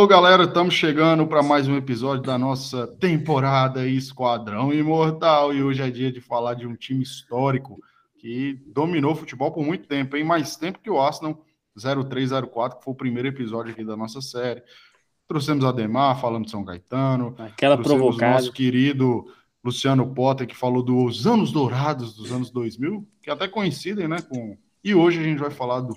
Falou, galera, estamos chegando para mais um episódio da nossa temporada Esquadrão Imortal e hoje é dia de falar de um time histórico que dominou o futebol por muito tempo, hein? Mais tempo que o Arsenal 0304, que foi o primeiro episódio aqui da nossa série. Trouxemos Ademar falando de São Caetano. Aquela provocada. nosso querido Luciano Potter, que falou dos anos dourados dos anos 2000, que até coincidem, né? Com... E hoje a gente vai falar do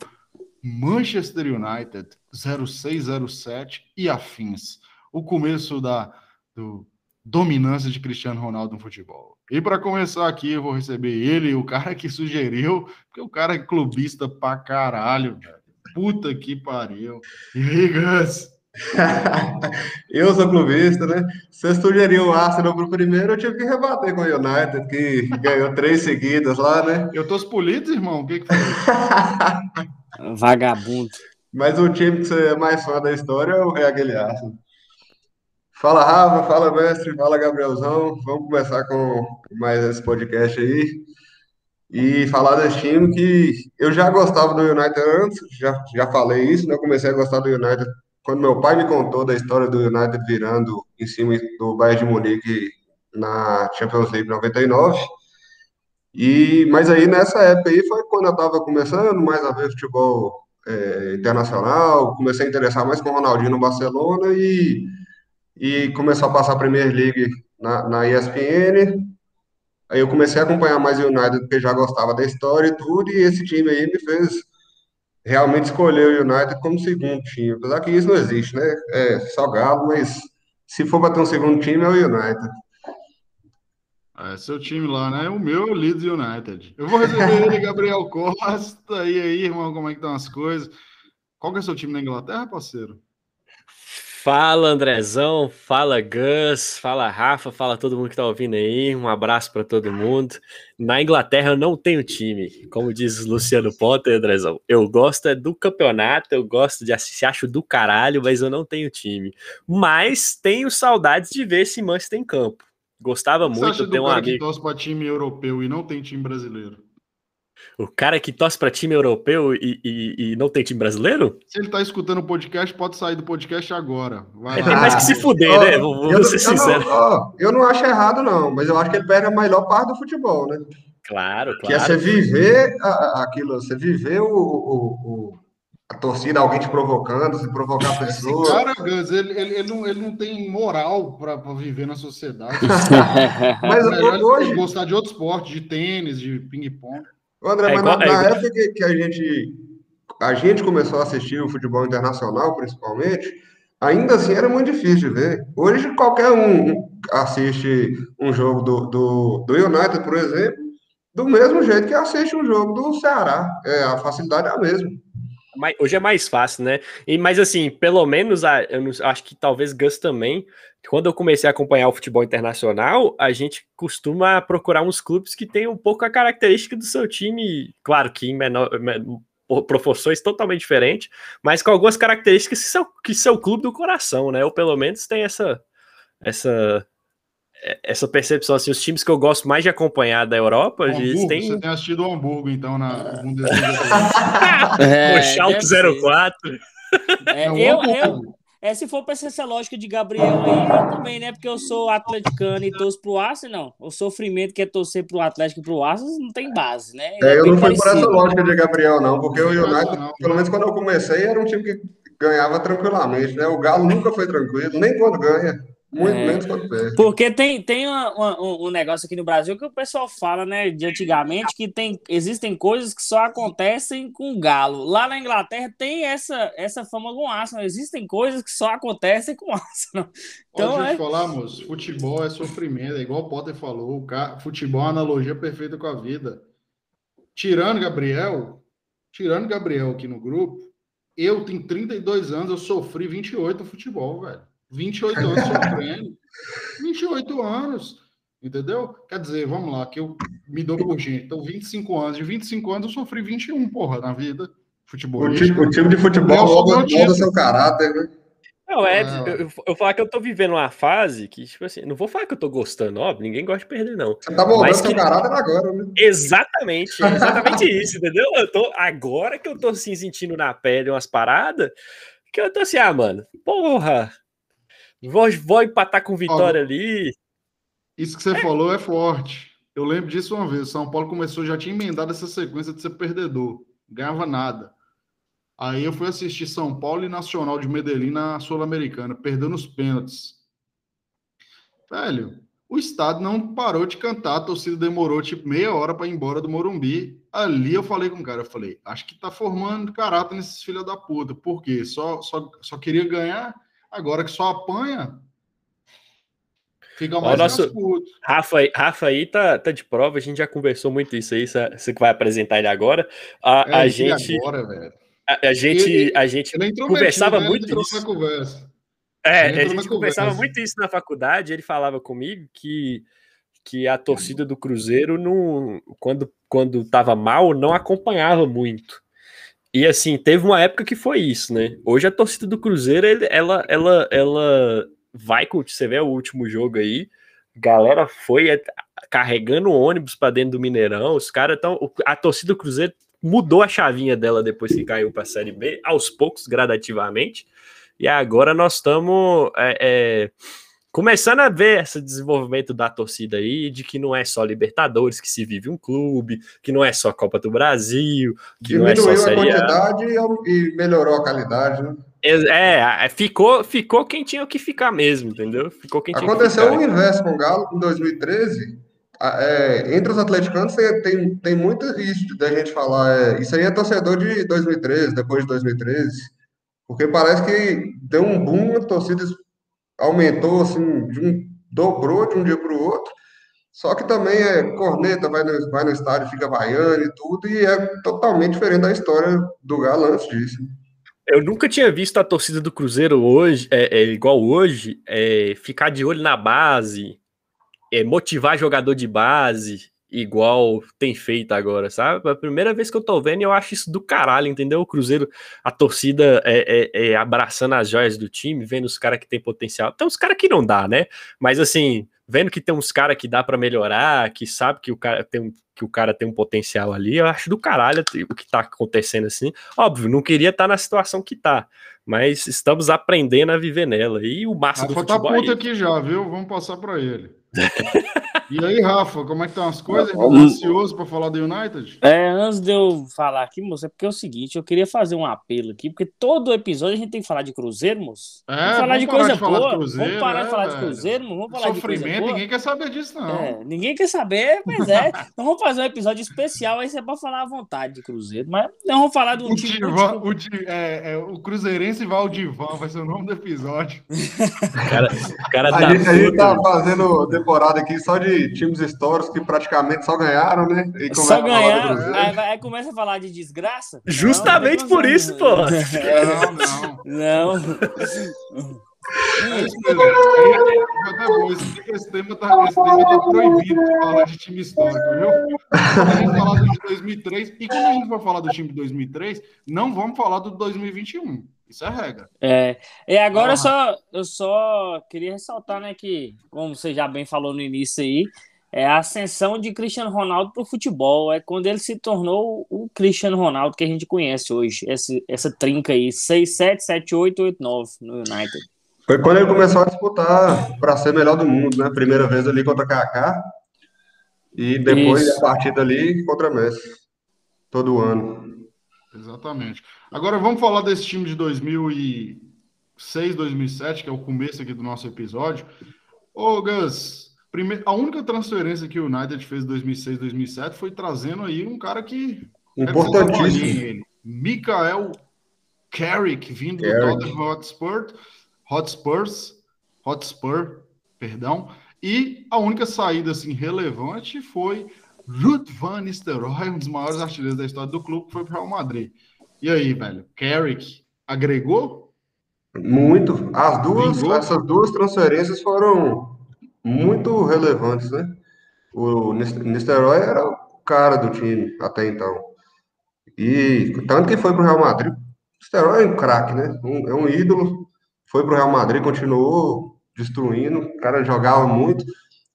Manchester United 0607 e afins. O começo da do, dominância de Cristiano Ronaldo no futebol. E para começar aqui, eu vou receber ele, o cara que sugeriu, porque o cara é clubista pra caralho, velho. Puta que pariu. E aí, Gus? eu sou clubista, né? Você sugeriu o Arsenal pro primeiro, eu tive que rebater com o United, que ganhou três seguidas lá, né? Eu tô polidos, irmão. O que, que foi? Vagabundo. Mas o time que você é mais fã da história é aquele Arsenal. Fala, Rafa, fala, mestre, fala, Gabrielzão. Vamos começar com mais esse podcast aí e falar desse time que eu já gostava do United antes, já, já falei isso, né? Eu comecei a gostar do United quando meu pai me contou da história do United virando em cima do Bayern de Munique na Champions League 99. E, mas aí nessa época aí foi quando eu estava começando mais a ver futebol é, internacional, comecei a interessar mais com o Ronaldinho no Barcelona e, e começou a passar a Premier League na, na ESPN. Aí eu comecei a acompanhar mais o United porque já gostava da história e tudo, e esse time aí me fez realmente escolher o United como segundo time. Apesar que isso não existe, né? É só galo, mas se for para ter um segundo time é o United. É seu time lá, né? O meu é o Leeds United. Eu vou receber ele, Gabriel Costa. E aí, irmão, como é que estão as coisas? Qual que é seu time na Inglaterra, parceiro? Fala Andrezão, fala Gus, fala Rafa, fala todo mundo que tá ouvindo aí. Um abraço para todo mundo. Na Inglaterra eu não tenho time, como diz Luciano Potter, Andrezão. Eu gosto é do campeonato, eu gosto de assistir, acho do caralho, mas eu não tenho time. Mas tenho saudades de ver esse Manchester em campo. Gostava Você muito, tem um amigo que torce para time europeu e não tem time brasileiro. O cara que torce para time europeu e, e, e, não tem time brasileiro? Se ele tá escutando o podcast, pode sair do podcast agora. Vai é, tem mais que se fuder, oh, né? Vou, eu, ser sincero. Eu não, oh, eu não acho errado, não, mas eu acho que ele perde a melhor parte do futebol, né? Claro, claro. Que é você viver aquilo, você viver o, o, o a torcida, alguém te provocando, se provocar a pessoa. Esse cara, Gus, ele, ele, ele, não, ele não tem moral para viver na sociedade. mas é hoje... gostar de outro esporte, de tênis, de ping-pong. André, é mas igual, na, na é época que, que, a, gente, a gente começou a assistir o futebol internacional, principalmente, ainda assim era muito difícil de ver. Hoje qualquer um assiste um jogo do, do, do United, por exemplo, do mesmo jeito que assiste um jogo do Ceará. É, a facilidade é a mesma. Hoje é mais fácil, né? E, mas assim, pelo menos a, eu não, acho que talvez Gus também. Quando eu comecei a acompanhar o futebol internacional, a gente costuma procurar uns clubes que têm um pouco a característica do seu time, claro que em menor, proporções totalmente diferentes, mas com algumas características que são, que são o clube do coração, né? Ou pelo menos tem essa, essa essa percepção, assim, os times que eu gosto mais de acompanhar da Europa, Hamburgo, eles têm... Você tem assistido o Hamburgo, então, na é, o Schalke 04. É, é eu, eu, é, se for para essa lógica de Gabriel aí, eu também, né? Porque eu sou atleticano e torço pro Arsenal, não. O sofrimento que é torcer pro Atlético e pro Arsenal não tem base, né? É, é eu não fui por essa lógica de Gabriel, não, porque o United, pelo menos quando eu comecei, era um time que ganhava tranquilamente, né? O Galo nunca foi tranquilo, nem quando ganha. Muito é, menos quando perde. Porque tem, tem uma, uma, um negócio aqui no Brasil que o pessoal fala, né, de antigamente, que tem, existem coisas que só acontecem com galo. Lá na Inglaterra tem essa, essa fama com Arsenal. Existem coisas que só acontecem com Arsenal. Então, Pode é... falar, moço, futebol é sofrimento, é igual o Potter falou, o cara, futebol é uma analogia perfeita com a vida. Tirando Gabriel, tirando Gabriel aqui no grupo, eu tenho 32 anos, eu sofri 28 no futebol, velho. 28 anos sofrendo. 28 anos. Entendeu? Quer dizer, vamos lá, que eu me dou por gente. Então, 25 anos. De 25 anos, eu sofri 21, porra, na vida. Futebol. O time, o time de futebol molda seu caráter, né? Não, é, ah. eu, eu falar que eu tô vivendo uma fase que, tipo assim, não vou falar que eu tô gostando, óbvio, ninguém gosta de perder, não. Você tá moldando seu que... caráter agora, né? Exatamente, exatamente isso, entendeu? Eu tô, agora que eu tô assim, sentindo na pele umas paradas, Que eu tô assim, ah, mano, porra, vou, vou empatar com vitória ali. Isso que você falou é forte. Eu lembro disso uma vez. O São Paulo começou, já tinha emendado essa sequência de ser perdedor. Ganhava nada. Aí eu fui assistir São Paulo e Nacional de Medellín na Sul-Americana, perdendo os pênaltis. Velho, o estado não parou de cantar, a torcida demorou tipo meia hora para ir embora do Morumbi. Ali eu falei com o cara, eu falei, acho que tá formando caráter nesses filhos da puta. Por quê? Só, só, só queria ganhar, agora que só apanha, fica Ó, mais o nosso- cascudo. Rafa, aí- Rafa aí tá, tá de prova, a gente já conversou muito isso aí, você que vai apresentar ele agora. A, É, a gente, agora, velho. a, a gente, Ele- a gente Conversava né? muito isso. conversa. É, a gente conversava conversa. muito isso na faculdade, ele falava comigo que, que a torcida do Cruzeiro, não, quando, quando tava mal, não acompanhava muito. E assim, teve uma época que foi isso, né? Hoje a torcida do Cruzeiro, ela, ela, ela vai com. Você vê o último jogo aí, galera foi carregando ônibus para dentro do Mineirão, os caras estão. A torcida do Cruzeiro mudou a chavinha dela depois que caiu para a Série B, aos poucos, gradativamente. E agora nós estamos é, é, começando a ver esse desenvolvimento da torcida aí, de que não é só Libertadores que se vive um clube, que não é só Copa do Brasil, que não é só Diminuiu a Série A. quantidade e- melhorou a qualidade, né? É, é, ficou, ficou quem tinha que ficar mesmo, entendeu? Ficou quem tinha Aconteceu que o inverso com o Galo em 2013. a- é, entre os atleticanos tem, tem, tem muito isso da gente falar. é, isso aí é torcedor de 2013, depois de 2013. Porque parece que deu um boom, a torcida aumentou, assim, de um, dobrou de um dia para o outro. Só que também é corneta, vai no, vai no estádio, fica vaiando e tudo, e é totalmente diferente da história do Galo antes disso. Eu nunca tinha visto a torcida do Cruzeiro hoje, é, é, igual hoje, é, ficar de olho na base, é, motivar jogador de base, igual tem feito agora, sabe? A primeira vez que eu tô vendo, eu acho isso do caralho, entendeu? O Cruzeiro, a torcida é, é- é abraçando as joias do time, vendo os caras que tem potencial. Tem uns caras que não dá, né? Mas assim, vendo que tem uns caras que dá pra melhorar, que sabe que o cara tem um que o cara tem um potencial ali, eu acho do caralho o que tá acontecendo assim. Óbvio, não queria estar na situação que tá, mas estamos aprendendo a viver nela. E o massa do tá futebol é puto isso. aqui já, viu? Vamos passar para ele. e aí, Rafa, como é que estão as coisas? Tá Hum. ansioso para falar do United? É, antes de eu falar aqui, moço, é porque é o seguinte, eu queria fazer um apelo aqui, porque todo episódio a gente tem que falar de Cruzeiro, moço. É, vamos falar de parar coisa falar boa. de Cruzeiro, vamos parar é, de falar de. Cruzeiro, mano, vamos falar de coisa Sofrimento, boa. ninguém quer saber disso, não. É, ninguém quer saber, mas é. Nós vamos fazer um episódio especial, aí você pode falar à vontade de Cruzeiro, mas nós vamos falar de um O, time. Divan, o, Di- é, é, o Cruzeirense Valdivan vai ser o nome do episódio. O cara, cara A tá gente, a gente tá fazendo temporada aqui só de times históricos que praticamente só ganharam, né? E Só começa a falar do ganhar, Cruzeiro. aí, vai- aí começa a falar de desgraça. Justamente Não, por isso, pô. Não, não. Não. É. É, esse, tema tá, esse tema tá proibido de falar de time histórico, viu? A gente falar do de 2003, e quando a gente for falar do time de 2003, não vamos falar do 2021. Isso é regra. É, e agora Ah. eu só, eu só queria ressaltar, né, que, como você já bem falou no início aí, é a ascensão de Cristiano Ronaldo para o futebol. É quando ele se tornou o Cristiano Ronaldo que a gente conhece hoje. Essa, essa trinca aí, 6, 7, 7, 8, 8, 9 no United. Foi quando ele começou a disputar para ser melhor do mundo, né? Primeira vez ali contra Kaká e depois Isso. a partida ali contra Messi. Todo ano. Exatamente. Agora vamos falar desse time de 2006, 2007, que é o começo aqui do nosso episódio. Ô, Gus, a única transferência que o United fez em 2006, 2007 foi trazendo aí um cara que é Importantíssimo. Mikael Carrick, vindo do Carrick. Tottenham Hotspur, Hotspurs, Hotspur, perdão, e a única saída assim relevante foi Ruth Van Nistelrooy, um dos maiores artilheiros da história do clube, que foi para o Real Madrid. E aí, velho, Carrick agregou? Muito. As duas, Vingou? essas duas transferências foram muito relevantes, né? O Nistelrooy era o cara do time até então. E tanto que foi pro Real Madrid. Nistelrooy é um craque, né? Um- é um ídolo. Foi pro Real Madrid, continuou destruindo. O cara jogava muito.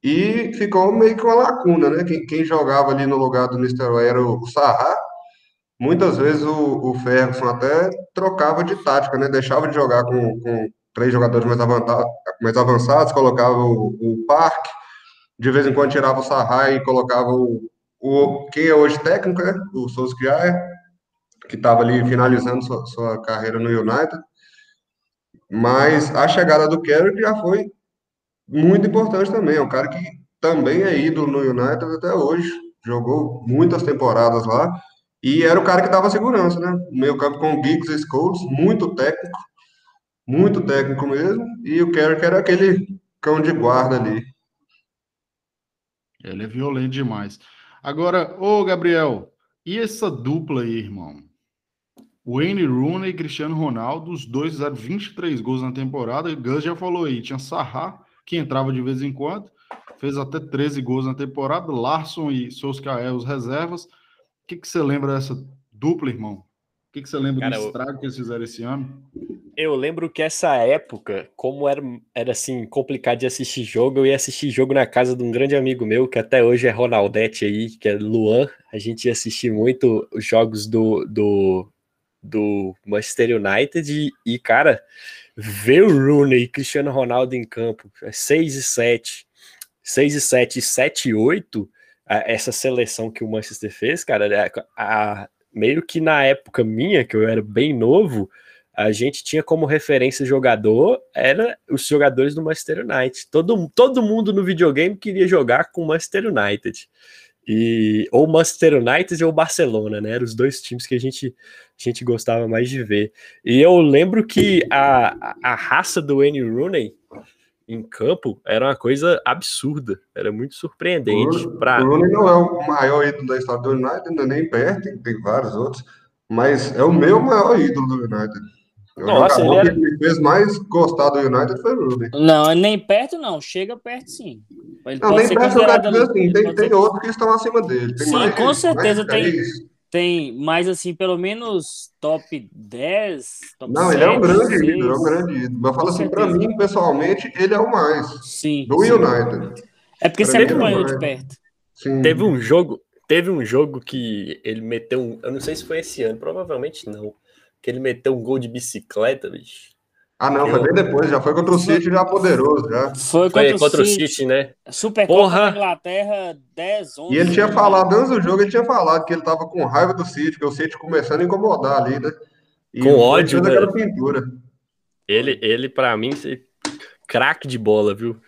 E ficou meio que uma lacuna, né? Quem, quem jogava ali no lugar do Nistelrooy era o, o Sarra. Muitas vezes o, o Ferguson até trocava de tática, né? Deixava de jogar com, com três jogadores mais, mais avançados, colocava o, o Parque, de vez em quando tirava o Sarrai e colocava o, o quem é hoje técnico, né? O Solskjaer, que estava ali finalizando sua, sua, carreira no United. Mas a chegada do Carrick já foi muito importante também. É um cara que também é ídolo no United até hoje. Jogou muitas temporadas lá. E era o cara que dava segurança, né? Meio campo com Giggs e Scholes, muito técnico. Muito técnico mesmo. E o Carrick era aquele cão de guarda ali. Ele é violento demais. Agora, ô Gabriel, e essa dupla aí, irmão? Wayne Rooney e Cristiano Ronaldo, os dois fizeram 23 gols na temporada. O Gus já falou aí, tinha Sarra, que entrava de vez em quando, fez até 13 gols na temporada. Larson e Solskjaer, os reservas. O que, que você lembra dessa dupla, irmão? O que, que você lembra Cara, do estrago que eles fizeram esse ano? Eu lembro que essa época, como era, era assim, complicado de assistir jogo, eu ia assistir jogo na casa de um grande amigo meu, que até hoje é Ronaldete aí, que é Luan. A gente ia assistir muito os jogos do, do do Manchester United e, cara, ver o Rooney e Cristiano Ronaldo em campo, 6 é e 7, 6 e 7 e 7 e 8, essa seleção que o Manchester fez, cara, é, a, a, meio que na época minha, que eu era bem novo, a gente tinha como referência jogador, era os jogadores do Manchester United. Todo, todo mundo no videogame queria jogar com o Manchester United. E, ou Manchester United ou Barcelona, né? Eram os dois times que a gente, a gente gostava mais de ver. E eu lembro que a, a raça do Wayne Rooney em campo era uma coisa absurda, era muito surpreendente. O, pra... o Rooney não é o maior ídolo da história do United, não é nem perto, tem vários outros, mas é o meu maior ídolo do United. Nossa, ele era... que me fez mais gostar do United foi o Rooney. Não, nem perto não, chega perto sim. Ele não, nem perto eu quero dizer assim, tem, tem outros que estão acima dele. Tem sim, mais, com certeza tem, tem mais assim, pelo menos top 10, top Não, 7, ele é um grande 6. ídolo, é um grande ídolo. Mas eu falo assim, para mim, pessoalmente, ele é o mais. Sim. Do sim. United. É porque você acompanhou de perto. Sim. Teve um jogo, teve um jogo que ele meteu um, eu não sei se foi esse ano, provavelmente não que ele meteu um gol de bicicleta, bicho. Ah, não, foi bem depois, já foi contra o City, já poderoso, já. Foi contra, foi contra o City, City, né? Super Porra. Inglaterra, 10, 11. E ele tinha falado, antes do jogo, ele tinha falado que ele tava com raiva do City, que o City começando a incomodar ali, né? E com ódio, né? pintura. Ele, ele para mim, craque de bola, viu?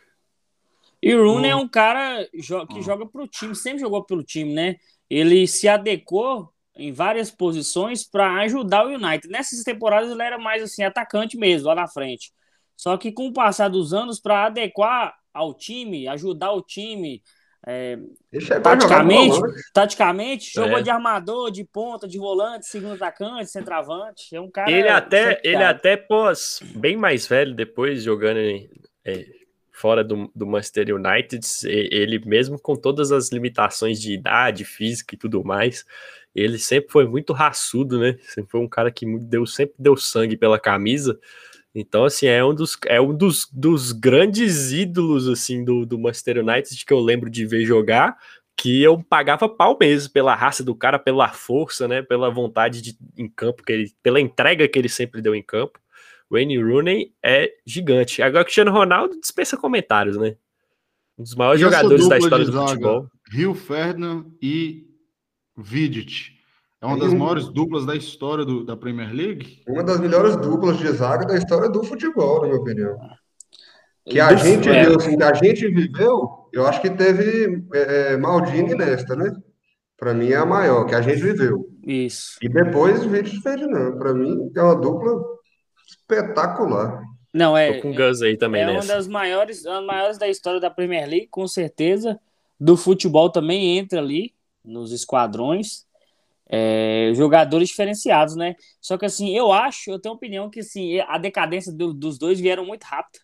E o Rooney hum. é um cara que hum. joga pro time, sempre jogou pelo time, né? Ele se adequou em várias posições para ajudar o United. Nessas temporadas ele era mais assim atacante mesmo, lá na frente. Só que com o passar dos anos, para adequar ao time, ajudar o time, é, taticamente, taticamente é. jogou de armador, de ponta, de volante, segundo atacante, centroavante. É um cara. Ele até, ele até pós bem mais velho depois jogando é, fora do, do Manchester United, ele mesmo com todas as limitações de idade, física e tudo mais, ele sempre foi muito raçudo, né? Sempre foi um cara que deu, sempre deu sangue pela camisa. Então, assim, é um dos, é um dos, dos grandes ídolos, assim, do, do Manchester United que eu lembro de ver jogar, que eu pagava pau mesmo pela raça do cara, pela força, né? Pela vontade de, em campo, que ele, pela entrega que ele sempre deu em campo. Wayne Rooney é gigante. Agora, Cristiano Ronaldo dispensa comentários, né? Um dos maiores jogadores da história do futebol. Rio Ferdinand e Vidic. É uma das maiores duplas da história do, da Premier League? Uma das melhores duplas de zaga da história do futebol, na minha opinião. Que a gente é. viu, assim, que a gente viveu, eu acho que teve é, é Maldini e Nesta, né? Para mim é a maior, que a gente viveu. Isso. E depois Vidic e Ferdinand. Para mim é uma dupla espetacular. Não, é. Tô com Gus aí também, É nessa. uma das maiores, uma das maiores da história da Premier League, com certeza. Do futebol também entra ali nos esquadrões. É, jogadores diferenciados, né? Só que assim, eu acho, eu tenho a opinião que assim, a decadência do, dos dois vieram muito rápido.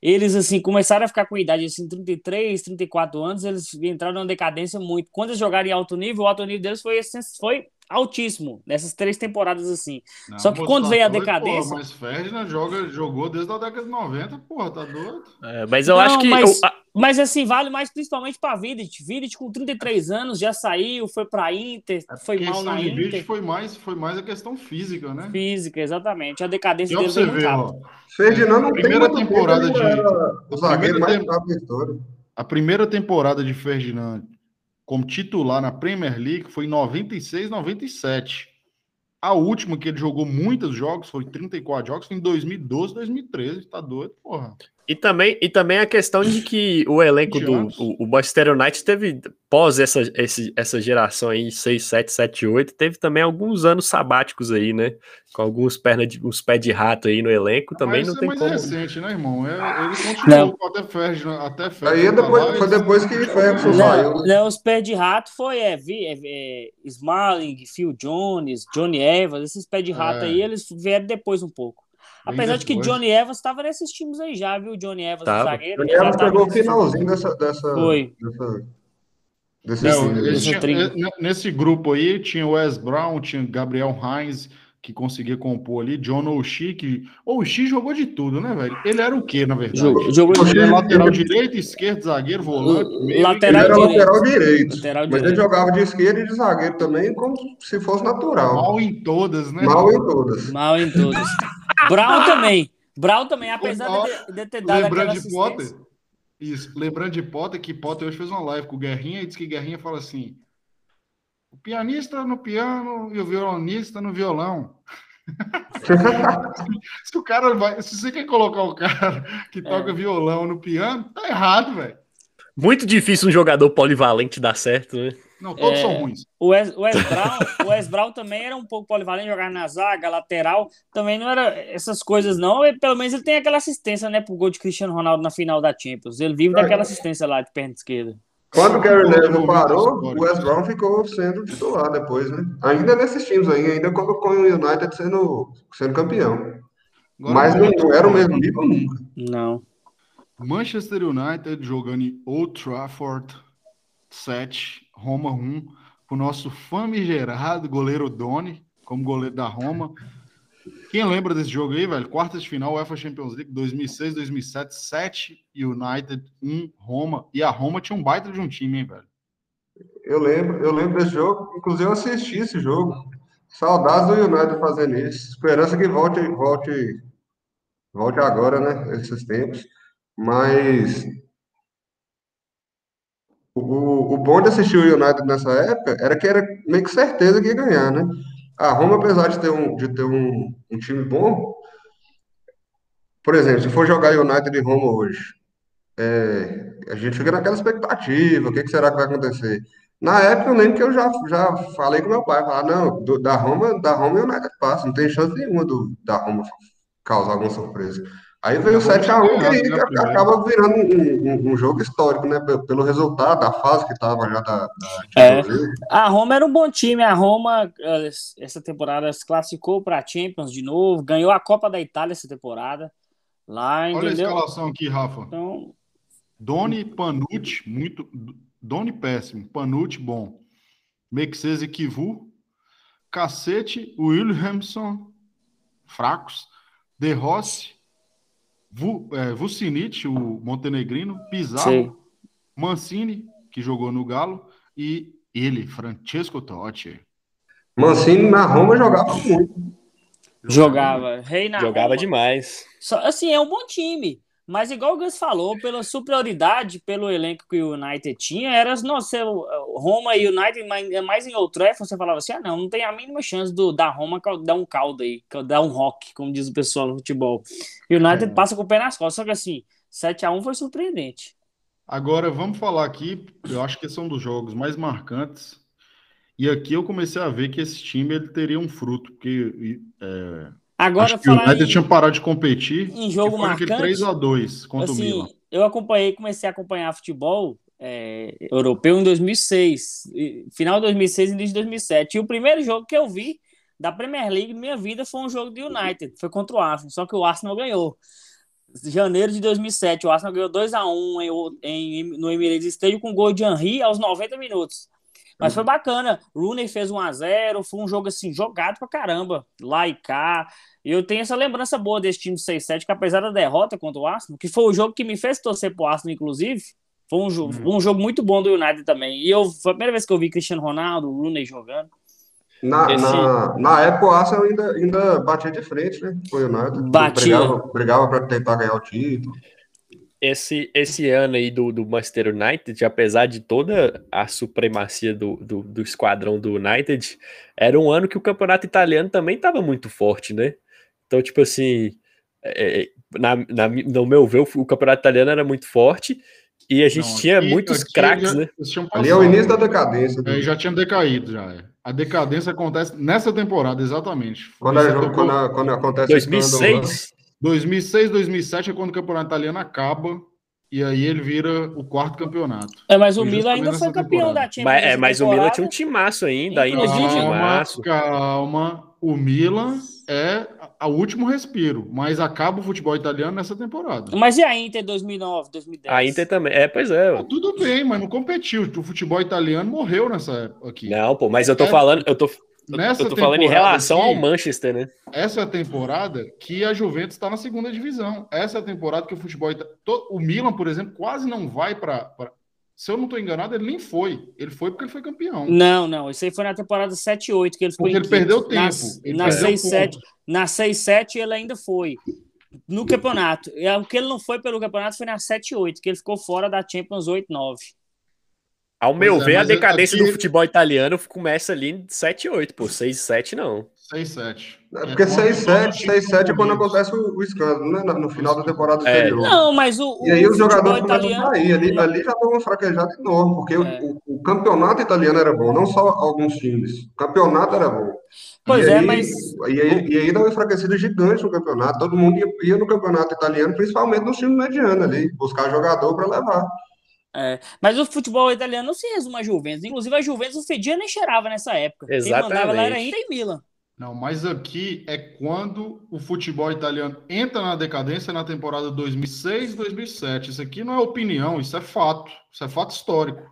Eles assim começaram a ficar com idade assim, 33, 34 anos, eles entraram numa decadência muito. Quando eles jogaram em alto nível, o alto nível deles foi, foi altíssimo nessas três temporadas assim. Não, Só que quando veio a decadência. Porra, mas Ferdinand joga, jogou desde a década de 90, porra, tá doido? É, mas eu não, acho que. Mas, eu, mas, assim, vale mais principalmente pra Vidic. Vidic com 33 anos já saiu, foi pra Inter, é foi mal na Inter. Vidic foi mais, foi mais a questão física, né? Física, exatamente. A decadência dele você vê, ó, Ferdinand não primeira tem temporada de. O zagueiro mais A primeira temporada de Ferdinand como titular na Premier League foi em 96, 97. A última que ele jogou muitos jogos, foi 34 jogos, foi em 2012, 2013. Tá doido, porra. E também, e também a questão de que o elenco do o, o Manchester United teve, pós essa, esse, essa geração aí, 6, 7, 7, 8, teve também alguns anos sabáticos aí, né? Com alguns perna de, uns pés de rato aí no elenco, também Mas não tem é mais como. recente, né, irmão? É, ele continuou não. até Ferguson, até Ferguson. Aí depois, foi depois que Ferguson saiu. Não, não, os pés de rato foi é, é, é, Smalling, Phil Jones, Johnny Evans, esses pés de rato é. aí, eles vieram depois um pouco. Apesar de que Johnny Evans estava nesses times aí já, viu? Johnny Evans, tava. zagueiro. Johnny Evans pegou o finalzinho dessa, dessa. Foi. Dessa, desse Não, tinha, nesse grupo aí tinha o Wes Brown, tinha Gabriel Heinz, que conseguia compor ali, John O'Shea, que. O'Shea jogou de tudo, né, velho? Ele era o quê, na verdade? Jogou, jogou de lateral direito, esquerdo, zagueiro, volante. Meio, lateral, ele era direito. lateral direito. Lateral mas direito. ele jogava de esquerda e de zagueiro também, como se fosse natural. Mal em todas, né? Mal em todas. Mal em todas. Brown também. Brown também, apesar de, de, ter dado Lembrando de Potter, isso, lembrando de Potter, que Potter hoje fez uma live com o Guerrinha e disse que Guerrinha fala assim: o pianista no piano e o violonista no violão. se o cara vai, se você quer colocar o cara que toca é. violão no piano, tá errado, velho. Muito difícil um jogador polivalente dar certo, né? Não, todos é, são ruins. O Wes, o, Wes Brown, o Wes Brown também era um pouco polivalente, jogar na zaga, lateral, também não era essas coisas, não. Ele, pelo menos ele tem aquela assistência, né, pro gol de Cristiano Ronaldo na final da Champions. Ele vive daquela assistência lá de perna esquerda. Quando o Gary Neville parou, o Wes Brown ficou sendo titular depois, né? Ainda nesses times aí, ainda quando com o United sendo, sendo campeão. Agora, Mas não, não era o mesmo nível nunca. Não. Manchester United jogando em Old Trafford 7, Roma 1, com o nosso famigerado goleiro Doni, como goleiro da Roma. Quem lembra desse jogo aí, velho? Quartas de final, UEFA Champions League 2006, 2007, 7 United, 1 Roma. E a Roma tinha um baita de um time, hein, velho? Eu lembro, eu lembro desse jogo. Inclusive, eu assisti esse jogo. Saudades do United fazendo isso. Esperança que volte, volte, volte agora, né? Esses tempos. Mas o, o bom de assistir o United nessa época era que era meio que certeza que ia ganhar, né? A Roma, apesar de ter um, de ter um, um time bom, por exemplo, se for jogar United e Roma hoje, é, a gente fica naquela expectativa, o que, que, será que vai acontecer? Na época, eu lembro que eu já, já falei com meu pai, falar, não, do, da Roma, da Roma e United passa, não tem chance nenhuma do, da Roma causar alguma surpresa. Aí veio o 7x1 que aí acaba virando um, um, um, jogo histórico, né? Pelo resultado, a fase que estava já da. da é. A Roma era um bom time. A Roma, eh, essa temporada, se classificou para a Champions de novo, ganhou a Copa da Itália essa temporada. Lá, Olha a escalação aqui, Rafa. Então... Doni Panucci, muito. Doni péssimo. Panucci, bom. Mexese Kivu. Cacete, Williamson, fracos. De Rossi, é, Vucinic, o montenegrino, Pizarro, Sim. Mancini, que jogou no Galo, e ele, Francesco Totti. Mancini na Roma jogava muito. Jogava. Rei na jogava Roma. demais. Só, assim, é um bom time. Mas igual o Gus falou, pela superioridade, pelo elenco que o United tinha, era, nossa, Roma e United, é mais em outro é, você falava assim, ah, não, não tem a mínima chance do, da Roma dar um caldo aí, dar um rock, como diz o pessoal no futebol. United é. passa com o pé nas costas, só que assim, 7x1 foi surpreendente. Agora, vamos falar aqui, eu acho que são um dos jogos mais marcantes, e aqui eu comecei a ver que esse time ele teria um fruto, porque é, Agora, o United em, tinha parado de competir. Em jogo marcante. 3 a 2 contra assim, o Milan. Eu acompanhei, comecei a acompanhar futebol é, europeu em 2006, final de 2006 e início de 2007. E o primeiro jogo que eu vi da Premier League na minha vida foi um jogo do United, foi contra o Arsenal, só que o Arsenal ganhou. Janeiro de 2007, o Arsenal ganhou 2 a 1 em, em, no Emirates Stadium com gol de Henry aos 90 minutos. Mas foi bacana. Rooney fez 1 a 0 foi um jogo assim, jogado pra caramba. Lá e cá. E eu tenho essa lembrança boa desse time 6-7, que apesar da derrota contra o Arsenal, que foi o jogo que me fez torcer pro Arsenal, inclusive, foi um, jogo, uhum. um jogo muito bom do United também. E eu, foi a primeira vez que eu vi Cristiano Ronaldo, Rooney jogando. Na, Esse... na, na época o Arsenal ainda, ainda batia de frente, né? Foi o United. Batia. Brigava para tentar ganhar o título. Esse, esse ano aí do, do Manchester United, apesar de toda a supremacia do, do, do esquadrão do United, era um ano que o campeonato italiano também estava muito forte, né? Então, tipo assim, é, é, na, na, no meu ver, o campeonato italiano era muito forte e a gente não, tinha aqui, muitos aqui craques, né? Ali é o início da decadência. Né? já tinha decaído, já. É. A decadência acontece nessa temporada, exatamente. Quando, a, quando, quando acontece 2006? 2006, 2007 é quando o campeonato italiano acaba e aí ele vira o quarto campeonato. É, mas o Milan ainda foi campeão temporada. da Champions. Mas, é, mas o Milan tinha um timaço ainda, ainda tinha um timaço. Calma, o Milan é o último respiro, mas acaba o futebol italiano nessa temporada. Mas e a Inter 2009, 2010? A Inter também, é, pois é. Ah, tudo bem, mas não competiu. O futebol italiano morreu nessa época aqui. Não, pô, mas eu tô é, falando, eu tô, Nessa eu tô falando em relação aqui, ao Manchester, né? Essa é a temporada que a Juventus está na segunda divisão. Essa é a temporada que o futebol. O Milan, por exemplo, quase não vai para. Pra... Se eu não estou enganado, ele nem foi. Ele foi porque ele foi campeão. Não, não. Isso aí foi na temporada 7-8, que ele foi. Porque ele perdeu tempo. Na, 6-7 na 6-7 ele ainda foi. No campeonato. O que ele não foi pelo campeonato foi na 7-8, que ele ficou fora da Champions 8-9. Ao meu é, ver, a decadência aqui... do futebol italiano começa ali em 7-8, pô. 6-7 não. 6-7. É porque 6-7, 6-7 é quando acontece o, o escândalo, né? No final da temporada é. anterior. Não, mas o. E aí os jogadores italiano... começam a sair. Ali, ali já deu uma fraquejada enorme, porque é. o, o, campeonato italiano era bom, não só alguns times. O campeonato era bom. Pois e é, aí, mas. E aí, e aí dá uma enfraquecida gigante no campeonato. Todo mundo ia, ia no campeonato italiano, principalmente nos times medianos ali, buscar jogador para levar. É, mas o futebol italiano não se resume a Juventus. Inclusive, a Juventus o fedia nem cheirava nessa época. Exatamente. Quem mandava lá era Inter e Milan. Não, mas aqui é quando o futebol italiano entra na decadência na temporada 2006, 2007. Isso aqui não é opinião, isso é fato. Isso é fato histórico.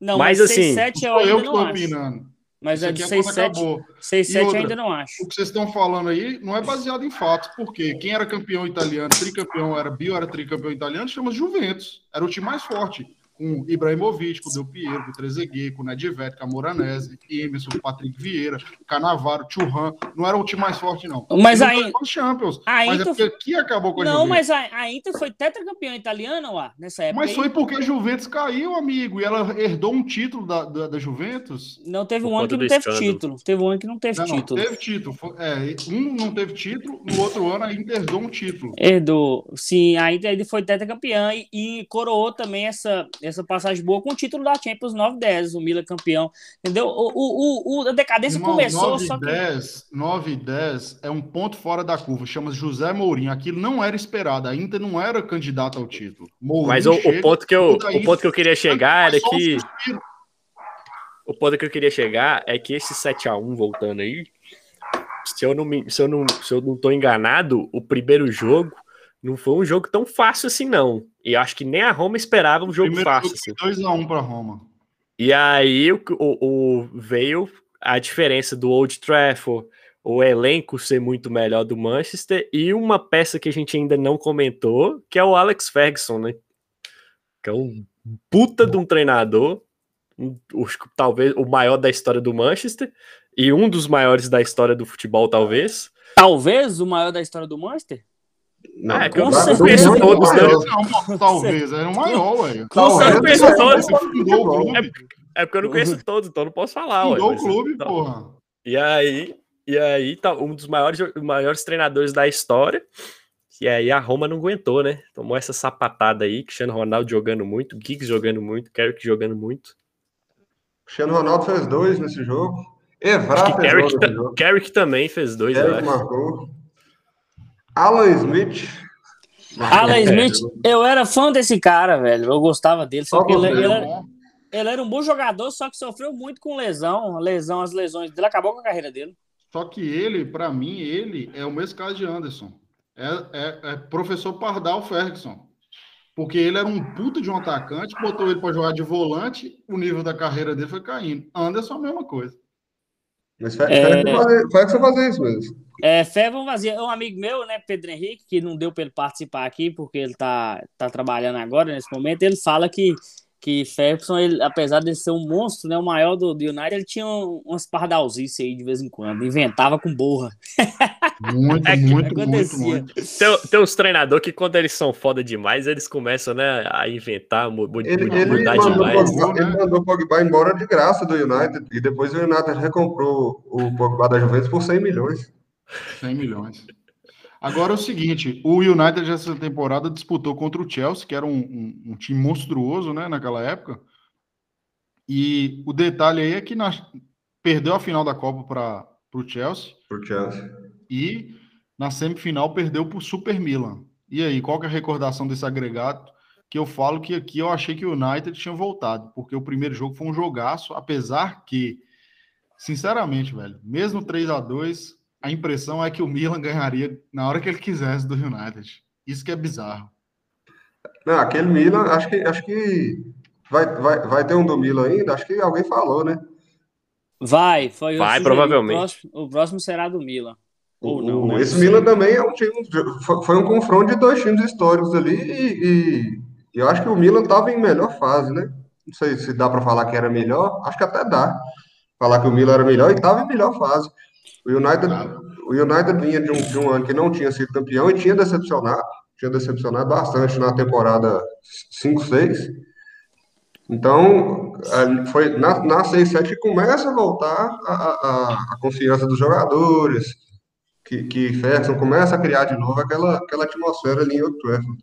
Não, mas, mas assim, 6, 7 eu, eu que estou opinando. Mas Isso é de 6, 7, 6, 7 ainda não acho. O que vocês estão falando aí não é baseado em fatos, porque quem era campeão italiano, tricampeão, era bio, era tricampeão italiano, chama Juventus. Era o time mais forte com Ibrahimovic, com Del Piero, com Trezeguet, com Nedved, com Moranese, Emerson, Patrick Vieira, Canavaro, Churran. Não era o time mais forte, não. Mas aí. Champions. A mas é Inter... é porque aqui acabou com a Não, Juventus. mas a, a Inter foi tetracampeã italiana lá, nessa época. Mas foi porque a Juventus caiu, amigo, e ela herdou um título da, da, da Juventus. Não, teve um ano que não teve escândalo. título. Teve um ano que não teve não, título. Não, teve título. É, um não teve título, no outro ano a Inter herdou um título. Herdou. Sim, a Inter foi tetracampeã e, e coroou também essa essa passagem boa com o título da Champions 9-10, o Milan campeão. Entendeu? O, o, o, a decadência Irmão, começou 9, só que... 10, 9 e 10 é um ponto fora da curva, chama José Mourinho. Aquilo não era esperado, a Inter não era candidato ao título. Mourinho Mas o, chega, o, ponto que eu, o ponto que eu queria chegar era que. O ponto que eu queria chegar é que esse 7x1 voltando aí, se eu não me, se eu não, se eu não tô enganado, o primeiro jogo não foi um jogo tão fácil assim, não. E acho que nem a Roma esperava um jogo Primeiro fácil. Assim. 2x1 para Roma. E aí o, o, o, veio a diferença do Old Trafford, o elenco ser muito melhor do Manchester e uma peça que a gente ainda não comentou, que é o Alex Ferguson, né? Que é um puta de um treinador, um, talvez o maior da história do Manchester e um dos maiores da história do futebol, talvez. Talvez o maior da história do Manchester? Não, é eu não conheço todos, né? Não, talvez, era o maior, ué. Com certeza todos. É, é porque eu não conheço todos, então não posso falar, ué. o clube, então, porra. E aí, e aí, tá, um dos maiores, maiores treinadores da história. E aí a Roma não aguentou, né? Tomou essa sapatada aí, Cristiano Ronaldo jogando muito, Giggs jogando muito, Carrick jogando muito. Cristiano Ronaldo fez dois nesse jogo. Evra fez Carrick, dois Carrick também fez dois, Carrick marcou. Alan Smith. Alan Smith, eu era fã desse cara, velho. Eu gostava dele. Só que ele, ele, era, ele, era, um bom jogador, só que sofreu muito com lesão. lesão, as lesões dele acabou com a carreira dele. Só que ele, para mim, ele é o mesmo caso de Anderson. É, é, é professor Pardal Ferguson. Porque ele era um puta de um atacante, botou ele para jogar de volante, o nível da carreira dele foi caindo. Anderson, a mesma coisa. Mas faz é... você fazer isso mesmo. É, fé vamos fazer. Um amigo meu, né, Pedro Henrique, que não deu para ele participar aqui, porque ele tá, tá trabalhando agora, nesse momento, ele fala que que Ferguson, ele, apesar de ser um monstro, né, o maior do, do United, ele tinha umas pardalzices aí de vez em quando, inventava com borra. Muito, é muito, muito, muito. Tem, tem uns treinadores que quando eles são foda demais, eles começam, né, a inventar, ele, mudar ele demais. Pogba, ele mandou o Pogba embora de graça do United, e depois o United recomprou o Pogba da Juventus por 100 milhões. 100 milhões. Agora é o seguinte, o United essa temporada disputou contra o Chelsea, que era um, um, um time monstruoso, né, naquela época. E o detalhe aí é que na, perdeu a final da Copa para o Chelsea. Pro Chelsea. E na semifinal perdeu para o Super Milan. E aí, qual que é a recordação desse agregado? Que eu falo que aqui eu achei que o United tinha voltado, porque o primeiro jogo foi um jogaço, apesar que, sinceramente, velho, mesmo 3 a 2 a impressão é que o Milan ganharia na hora que ele quisesse do United. Isso que é bizarro. Não, aquele Milan, acho que, acho que vai, vai, vai ter um do Milan ainda, acho que alguém falou, né? Vai, foi Vai, provavelmente. O próximo, o próximo, será do Milan. Ou não, né? Esse Milan também é um time. Foi, foi, um confronto de dois times históricos ali e, e eu acho que o Milan estava em melhor fase, né? Não sei se dá para falar que era melhor, acho que até dá. Falar que o Milan era melhor e estava em melhor fase. O United, o United vinha de um, de um ano que não tinha sido campeão e tinha decepcionado, tinha decepcionado bastante na temporada 5-6. Então, foi na, na 6-7 que começa a voltar a, a, a, confiança dos jogadores, que, que Ferguson começa a criar de novo aquela, aquela atmosfera ali em Old Trafford.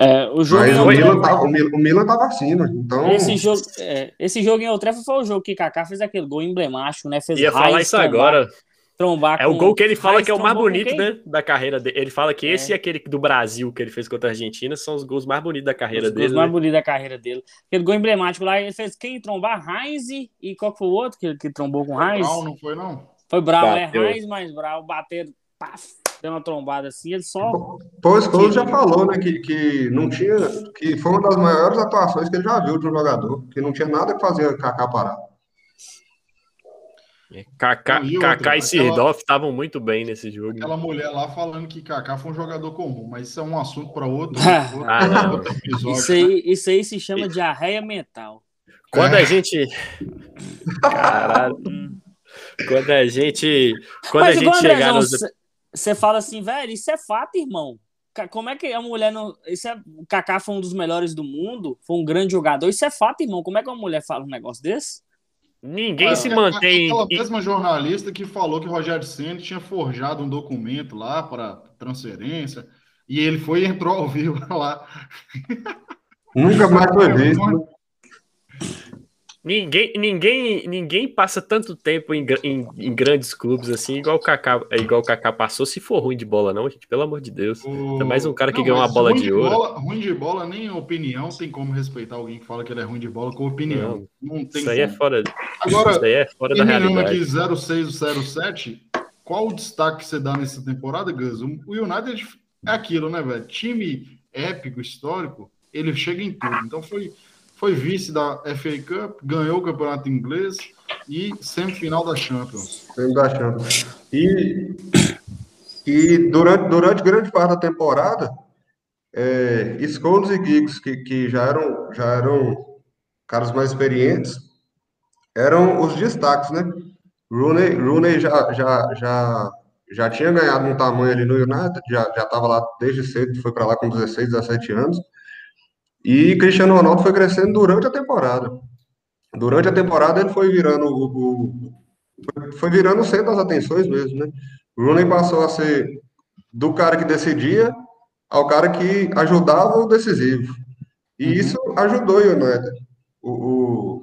É, o jogo Mas o Milan, tava, o, Milan, o Milan tava acima, então... Esse jogo, é, esse jogo em Old Trafford foi o jogo que Kaká fez aquele gol emblemático, né? Fez Ia falar isso agora trombar É o gol que ele fala que é o mais bonito, né, da carreira dele. Ele fala que é. esse e aquele do Brasil que ele fez contra a Argentina são os gols mais bonitos da carreira os dele. Os mais né? bonitos da carreira dele. Aquele gol emblemático lá, ele fez quem trombar? Heinz e qual foi o outro que, que trombou com Heinz? Brown, não foi não? Foi Brown, é. Heinz mais Brown, bateram, paf, deu uma trombada assim, ele só... Pô, Scholes já falou, né, que, que não tinha... Que foi uma das maiores atuações que ele já viu de um jogador, que não tinha nada que fazer Kaká parar. Kaká, e, Kaká e Sirdorf estavam muito bem nesse jogo. Aquela mulher lá falando que Kaká foi um jogador comum, mas isso é um assunto para outro, outro, ah, outro, episódio. Isso aí, isso aí se chama diarreia mental. Quando é. a gente. Caralho. quando a gente. Quando mas, a gente chegar nos. Você fala assim, velho, isso é fato, irmão. Como é que a mulher não. Isso é... O Kaká foi um dos melhores do mundo, foi um grande jogador. Isso é fato, irmão. Como é que uma mulher fala um negócio desse? Ninguém é, se mantém. Aquela mesma jornalista que falou que Rogério Senna tinha forjado um documento lá para transferência e ele foi e entrou ao vivo lá. Nunca mais foi visto. Ninguém, ninguém, ninguém passa tanto tempo em, em, em, grandes clubes assim, igual o Kaká, igual o Kaká passou, se for ruim de bola, não, gente, pelo amor de Deus. O... É mais um cara que não, ganhou uma bola de, de ouro. Bola, ruim de bola, nem opinião tem como respeitar alguém que fala que ele é ruim de bola com opinião. Não, não tem isso aí é fora. Agora, isso aí é fora da realidade. aqui 0607, qual o destaque que você dá nessa temporada, Gus? O United é aquilo, né, velho? Time épico, histórico, ele chega em tudo. Então foi foi vice da FA Cup, ganhou o campeonato inglês e semifinal da Champions. Semifinal da Champions. E, e durante, durante grande parte da temporada, é, e Giggs, que, que já, eram, já eram caras mais experientes, eram os destaques, né? Rooney, Rooney já, já, já, já tinha ganhado um tamanho ali no United, já estava lá desde cedo, foi para lá com 16, 17 anos. E Cristiano Ronaldo foi crescendo durante a temporada. Durante a temporada ele foi virando o, o foi virando o centro das atenções mesmo, né? O Rooney passou a ser do cara que decidia ao cara que ajudava o decisivo. E uhum. isso ajudou o United. O, o,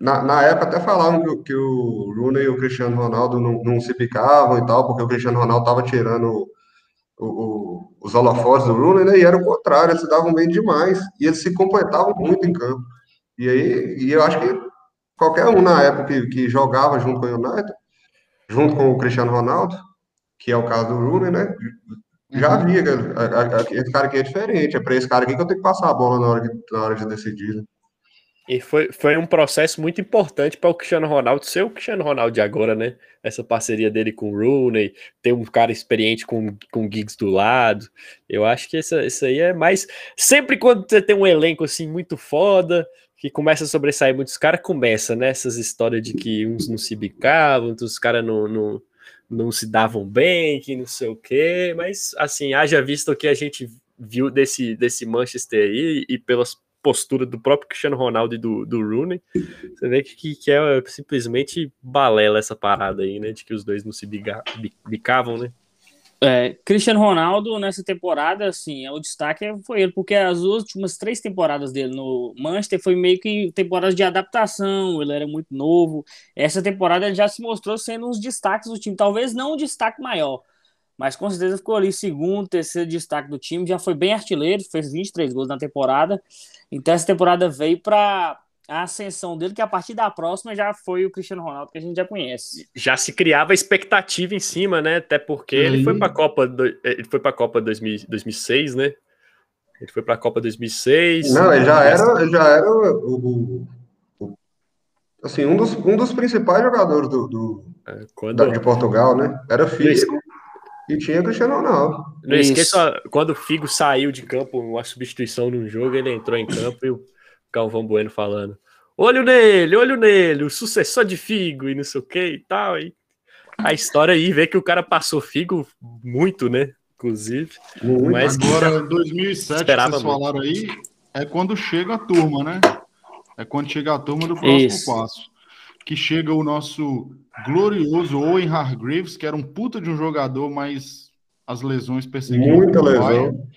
na, na época até falavam que, que, o Rooney e o Cristiano Ronaldo não, não se picavam e tal, porque o Cristiano Ronaldo estava tirando o, o, os holofotes do Rooney, né? E era o contrário, eles se davam bem demais e eles se completavam muito em campo. E aí, e eu acho que qualquer um na época que, que jogava junto com o United, junto com o Cristiano Ronaldo, que é o caso do Rooney, né? Já vi, esse cara aqui é diferente. É para esse cara aqui que eu tenho que passar a bola na hora na hora de decidir. E foi, foi um processo muito importante para o Cristiano Ronaldo ser o Cristiano Ronaldo de agora, né? Essa parceria dele com o Rooney, ter um cara experiente com, com Giggs do lado. Eu acho que isso, isso aí é mais. Sempre quando você tem um elenco assim muito foda, que começa a sobressair muitos caras, começa, né? Essas histórias de que uns não se bicavam, outros caras não, não, não se davam bem, que não sei o quê. Mas, assim, haja visto o que a gente viu desse, desse Manchester aí e pelas postura do próprio Cristiano Ronaldo e do, do Rooney, você vê que, que é simplesmente balela essa parada aí, né? De que os dois não se biga, bicavam, né? É, Cristiano Ronaldo nessa temporada, assim, o destaque foi ele, porque as últimas três temporadas dele no Manchester foi meio que temporadas de adaptação, ele era muito novo. Essa temporada ele já se mostrou sendo um dos destaques do time, talvez não um destaque maior, mas com certeza ficou ali segundo, terceiro destaque do time, já foi bem artilheiro, fez 23 gols na temporada. Então essa temporada veio para a ascensão dele, que a partir da próxima já foi o Cristiano Ronaldo que a gente já conhece. Já se criava expectativa em cima, né? Até porque ele foi para a Copa, do, ele foi para a Copa 2000, 2006, né? Ele foi para a Copa 2006. Não, ele já era, ele já era o, o, o, assim, um dos, um dos principais jogadores do, do é, quando... da, de Portugal, né? Era filho. E tinha Cristiano Ronaldo. Não Isso. esqueça, quando o Figo saiu de campo, uma substituição num jogo, ele entrou em campo e o Calvão Bueno falando: olho nele, olho nele, o sucessor de Figo e não sei o que e tal. E a história aí vê que o cara passou Figo muito, né? Inclusive. Muito. Mas Agora, 2007, que vocês muito. falaram aí, é quando chega a turma, né? É quando chega a turma do próximo Isso. passo. Que chega o nosso glorioso Owen Hargreaves, que era um puta de um jogador, mas as lesões perseguiram. Muita lesão.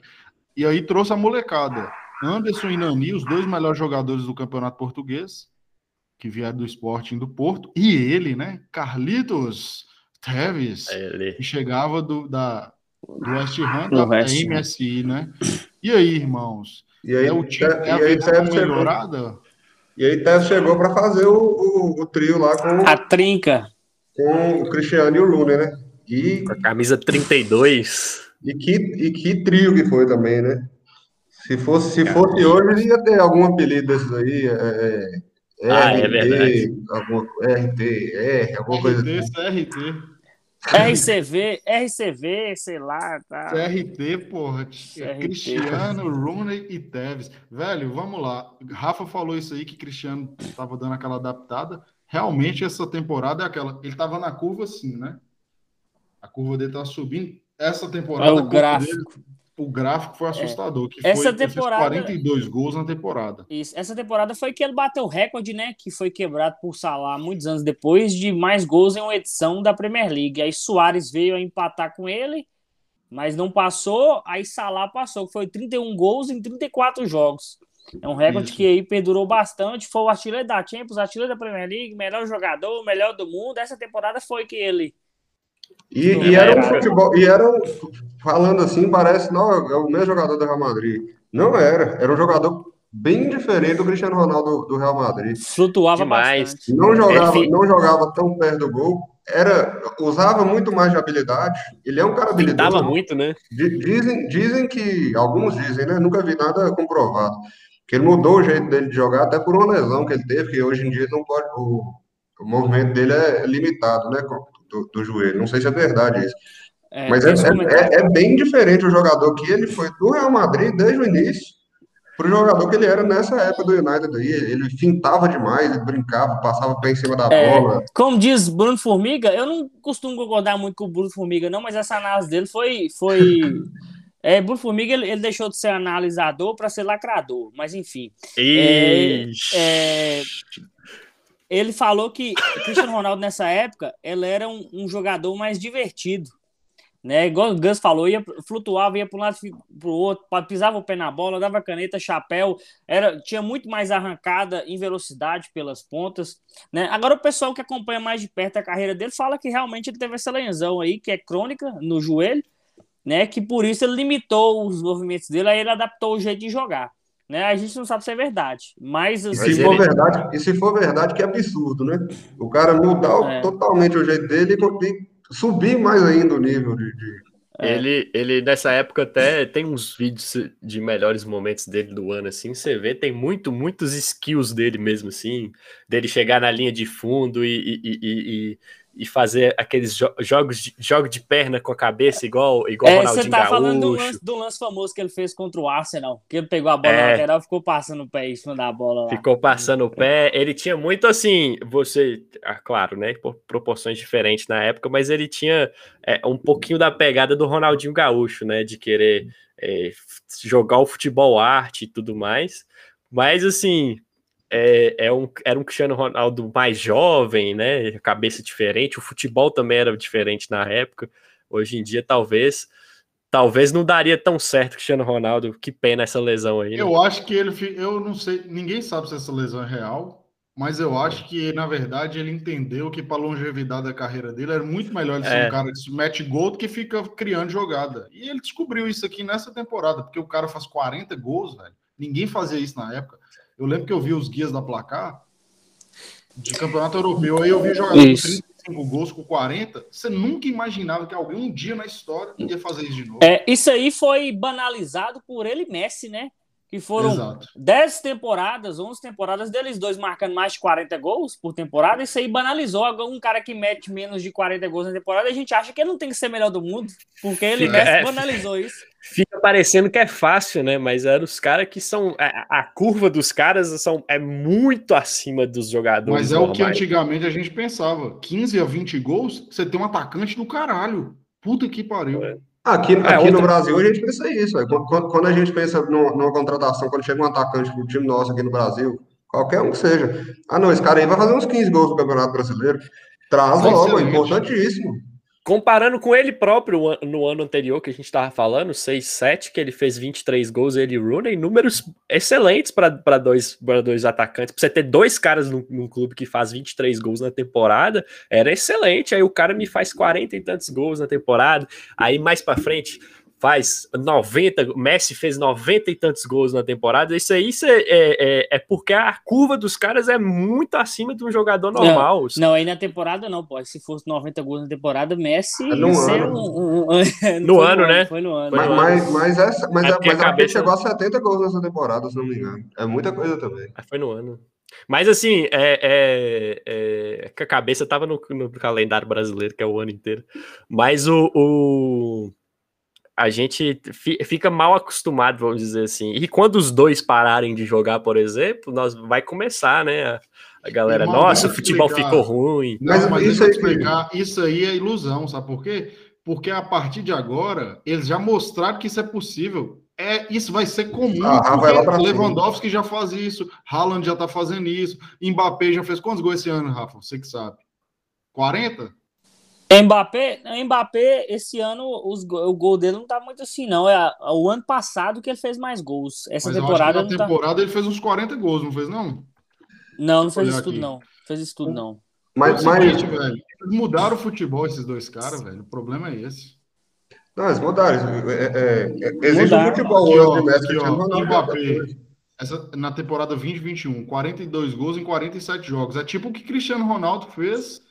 E aí trouxe a molecada. Anderson e Nani, os dois melhores jogadores do campeonato português, que vieram do Sporting do Porto. E ele, né? Carlitos Teves, ele. que chegava do, da, do West Ham, da MSI, né? E aí, irmãos? E aí, é o time, é a versão melhorada? E aí Tess chegou para fazer o, o, o, trio lá com a trinca com o Cristiano e o Lune, né? E com a camisa 32. E que e que trio que foi também, né? Se fosse se fosse hoje ia ter algum apelido desses aí, é, é, ah, RT, é verdade. Alguma, RT, R, alguma coisa assim. RT. RCV, RCV, sei lá, tá. CRT, porra. CRT. Cristiano, Rooney e Tevez. Velho, vamos lá. Rafa falou isso aí que Cristiano tava dando aquela adaptada. Realmente essa temporada é aquela. Ele tava na curva assim, né? A curva dele tá subindo. Essa temporada. É o gráfico. Dele, o gráfico foi é. assustador. É. Que essa foi, temporada 42 gols na temporada. Isso. Essa temporada foi que ele bateu o recorde, né? Que foi quebrado por Salah muitos anos depois de mais gols em uma edição da Premier League. Aí Soares veio a empatar com ele, mas não passou. Aí Salah passou, que foi 31 gols em 34 jogos. É um recorde Isso. que aí perdurou bastante. Foi o artilheiro da Champions, artilheiro da Premier League, melhor jogador, melhor do mundo. Essa temporada foi que ele e, e, era um futebol, e era um, falando assim, parece, não, é o mesmo jogador do Real Madrid. Não era, era um jogador bem diferente do Cristiano Ronaldo do Real Madrid. Flutuava mais. Não jogava, não jogava tão perto do gol. Era, usava muito mais de habilidade. Ele é um cara habilidoso. Pintava muito, né? Dizem, dizem que, alguns dizem, né? Nunca vi nada comprovado. Que ele mudou o jeito dele de jogar, até por uma lesão que ele teve, que hoje em dia não pode. O, o movimento dele é limitado, né? Do, do joelho. Não sei se é verdade isso. É, Mas é, é, é, bem diferente o jogador que ele foi do Real Madrid desde o início para o jogador que ele era nessa época do United aí. Ele fintava demais, ele brincava, passava pé em cima da é, bola. Como diz Bruno Formiga, eu não costumo concordar muito com o Bruno Formiga, não, mas essa análise dele foi. foi... É, Bruno Formiga ele, ele, deixou de ser analisador para ser lacrador, mas enfim. É, é, ele falou que Cristiano Ronaldo nessa época ele era um, um, jogador mais divertido. Né? Igual o Gus falou, ia, flutuava, ia para um lado para o outro, pisava o pé na bola, dava caneta, chapéu, era, tinha muito mais arrancada em velocidade pelas pontas. Né? Agora, o pessoal que acompanha mais de perto a carreira dele fala que realmente ele teve essa lesão aí, que é crônica no joelho, né? que por isso ele limitou os movimentos dele, aí ele adaptou o jeito de jogar. Né? A gente não sabe se é verdade, mas... Assim, e, se for verdade e se for verdade, que é absurdo, né? O cara mudar é. totalmente o jeito dele e subir mais ainda o nível de... de... É. Ele, ele, nessa época, até tem uns vídeos de melhores momentos dele do ano, assim. Você vê, tem muito, muitos skills dele mesmo, assim. Dele chegar na linha de fundo e, e, e, e fazer aqueles jo jogos de, jogo de perna com a cabeça, igual, igual é, Ronaldinho Você tá Gaúcho. falando do lance, do lance, famoso que ele fez contra o Arsenal, que ele pegou a bola é, lateral e ficou passando o pé em cima da bola lá. Ficou passando o pé. Ele tinha muito assim, você, ah, claro, né, por proporções diferentes na época, mas ele tinha é, um pouquinho da pegada do Ronaldinho Gaúcho, né, de querer é, jogar o futebol arte e tudo mais. Mas assim, é, é um, era um Cristiano Ronaldo mais jovem, né? Cabeça diferente, o futebol também era diferente na época. Hoje em dia, talvez, talvez não daria tão certo Cristiano Ronaldo. Que pena essa lesão aí. Né? Eu acho que ele, eu não sei, ninguém sabe se essa lesão é real, mas eu acho que na verdade ele entendeu que para longevidade da carreira dele era muito melhor ele ser é. um cara que mete gol do que fica criando jogada. E ele descobriu isso aqui nessa temporada, porque o cara faz 40 gols, velho. Ninguém fazia isso na época. Eu lembro que eu vi os guias da placar de campeonato europeu, aí eu vi jogador com 35 gols com 40. Você nunca imaginava que alguém um dia na história ia fazer isso de novo. É, isso aí foi banalizado por ele Messi, né? Que foram Exato. 10 temporadas, 11 temporadas deles dois marcando mais de 40 gols por temporada. Isso aí banalizou. Um cara que mete menos de 40 gols na temporada, a gente acha que ele não tem que ser melhor do mundo, porque ele é, banalizou isso. Fica parecendo que é fácil, né? Mas eram os caras que são. A, a, curva dos caras são, é muito acima dos jogadores. Mas é normais. o que antigamente a gente pensava: 15 a 20 gols, você tem um atacante do caralho. Puta que pariu. É. Aqui, é, aqui outra... no Brasil a gente pensa isso. Quando, quando, a gente pensa no, numa contratação, quando chega um atacante pro time nosso aqui no Brasil, qualquer um que seja. Ah, não, esse cara aí vai fazer uns 15 gols no Campeonato Brasileiro. Traz logo, é importantíssimo. Comparando com ele próprio no ano anterior que a gente estava falando, 6-7, que ele fez 23 gols, ele e Rooney, números excelentes para dois, dois atacantes. Pra você ter dois caras num, num, clube que faz 23 gols na temporada, era excelente. Aí o cara me faz 40 e tantos gols na temporada. Aí mais para frente, faz 90, Messi fez 90 e tantos gols na temporada. Isso aí isso é, é, é, porque a curva dos caras é muito acima de um jogador normal. Não, não aí na temporada não, pode. Se fosse 90 gols na temporada, Messi é no ano. Um, um, um, no ano, né? Foi no ano. Mas, mas, mas, essa, mas, é, é mas a cabeça... chegou a 70 gols nessa temporada, se não me engano. É muita coisa também. Foi no ano. Mas assim, é, é, é, que a cabeça tava no, no, calendário brasileiro, que é o ano inteiro. Mas o, o a gente fica mal acostumado, vamos dizer assim. E quando os dois pararem de jogar, por exemplo, nós vai começar, né? A, a galera, nossa, o futebol explicar. ficou ruim. Não, mas isso, aí, explicar, isso aí é ilusão, sabe por quê? Porque a partir de agora, eles já mostraram que isso é possível. É, isso vai ser comum. Ah, vai Lewandowski já faz isso, Haaland já tá fazendo isso, Mbappé já fez quantos gols esse ano, Rafa? Você que sabe. 40? Mbappé, Mbappé, esse ano os, o gol dele não tá muito assim, não. É o ano passado que ele fez mais gols. Essa Mas temporada. na tá temporada tá... ele fez uns 40 gols, não fez, não? Não, não fez isso tudo, não. Fez isso tudo, não. Mas, mas... velho, mudaram o futebol, esses dois caras, velho. O problema é esse. Não, eles mudaram. É, é, é existe mudaram. um futebol aqui, ó, Messi, aqui, ó, Mbappé, essa, na temporada 2021, 42 gols em 47 jogos. É tipo o que Cristiano Ronaldo fez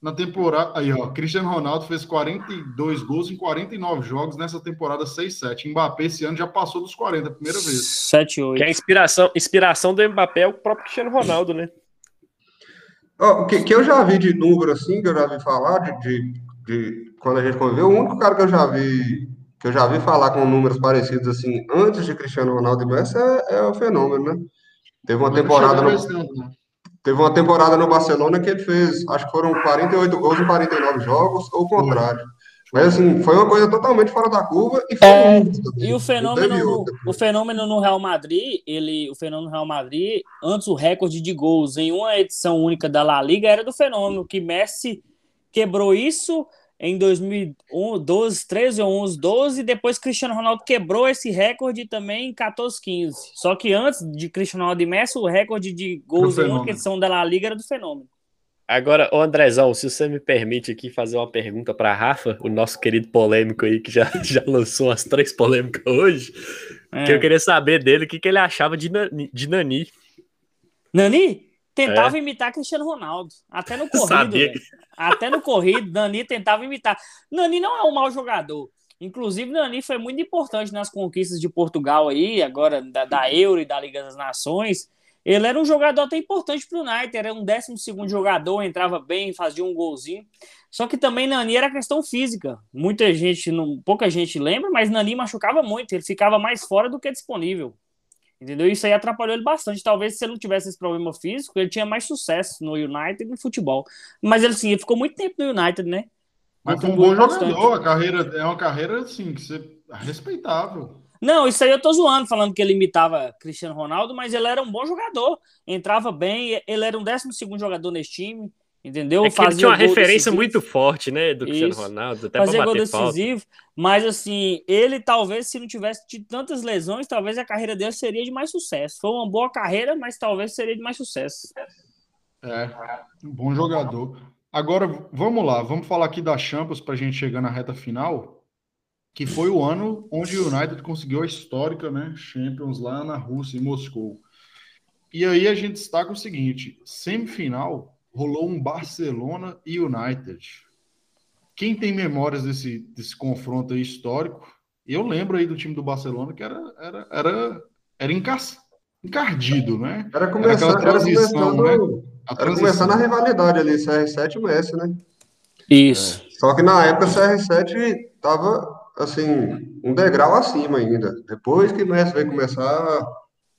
na temporada. Aí, ó, Cristiano Ronaldo fez 42 gols em 49 jogos nessa temporada 6-7. Mbappé esse ano já passou dos 40, primeira vez. 7-8. Que a inspiração, inspiração do Mbappé é o próprio Cristiano Ronaldo, né? O que, que eu já vi de número assim, que eu já vi falar de, de, de, quando a gente conviveu, o único cara que eu já vi que eu já vi falar com números parecidos assim antes de Cristiano Ronaldo e Messi é, é o fenômeno, né? Teve uma temporada no, né? Teve uma temporada no Barcelona que ele fez, acho que foram 48 gols em 49 jogos, ou o contrário. Mas assim, foi uma coisa totalmente fora da curva e foi é, E o fenômeno, o fenômeno no Real Madrid, ele, o fenômeno no Real Madrid, antes o recorde de gols em uma edição única da La Liga era do fenômeno que Messi quebrou isso em 2012, 13 ou 11, 12, e depois Cristiano Ronaldo quebrou esse recorde também em 14, 15. Só que antes de Cristiano Ronaldo e Messi, o recorde de gols em uma edição da La Liga era do fenômeno. Agora, ô Andrezão, se você me permite aqui fazer uma pergunta para Rafa, o nosso querido polêmico aí, que já, já lançou as três polêmicas hoje, é. que eu queria saber dele o que, que ele achava de, Nani. De Nani? Nani? Tentava é. imitar Cristiano Ronaldo. Até no corrido. Até no corrido, Nani tentava imitar. Nani não é um mau jogador. Inclusive, Nani foi muito importante nas conquistas de Portugal aí, agora da, da Euro e da Liga das Nações. Ele era um jogador até importante para o United, era um 12 jogador, entrava bem, fazia um golzinho. Só que também Nani era questão física. Muita gente, não, pouca gente lembra, mas Nani machucava muito, ele ficava mais fora do que disponível. Entendeu? Isso aí atrapalhou ele bastante. Talvez se ele não tivesse esse problema físico, ele tinha mais sucesso no United e no futebol. Mas ele, sim, ele ficou muito tempo no United, né? Mas foi um bom jogador, a carreira é uma carreira assim, que você respeitável. Não, isso aí eu tô zoando, falando que ele imitava Cristiano Ronaldo, mas ele era um bom jogador, entrava bem, ele era um 12 jogador nesse time, entendeu? É Fazia ele tinha uma referência decisivo. muito forte, né, do Cristiano isso. Ronaldo, até Fazia gol decisivo, falta. mas assim, ele talvez, se não tivesse tido tantas lesões, talvez a carreira dele seria de mais sucesso. Foi uma boa carreira, mas talvez seria de mais sucesso. É, um bom jogador. Agora, vamos lá, vamos falar aqui da Champions para a gente chegar na reta final que foi o ano onde o United conseguiu a histórica né, Champions lá na Rússia, em Moscou. E aí a gente destaca o seguinte: semifinal rolou um Barcelona e United. Quem tem memórias desse, desse confronto aí histórico? Eu lembro aí do time do Barcelona que era era era, era encardido, né? Era começar, era transição, era começando, né? A era começando a rivalidade ali, CR7 e Messi, né? Isso. É. Só que na época o CR7 tava assim, um degrau acima ainda. Depois que o Messi veio começar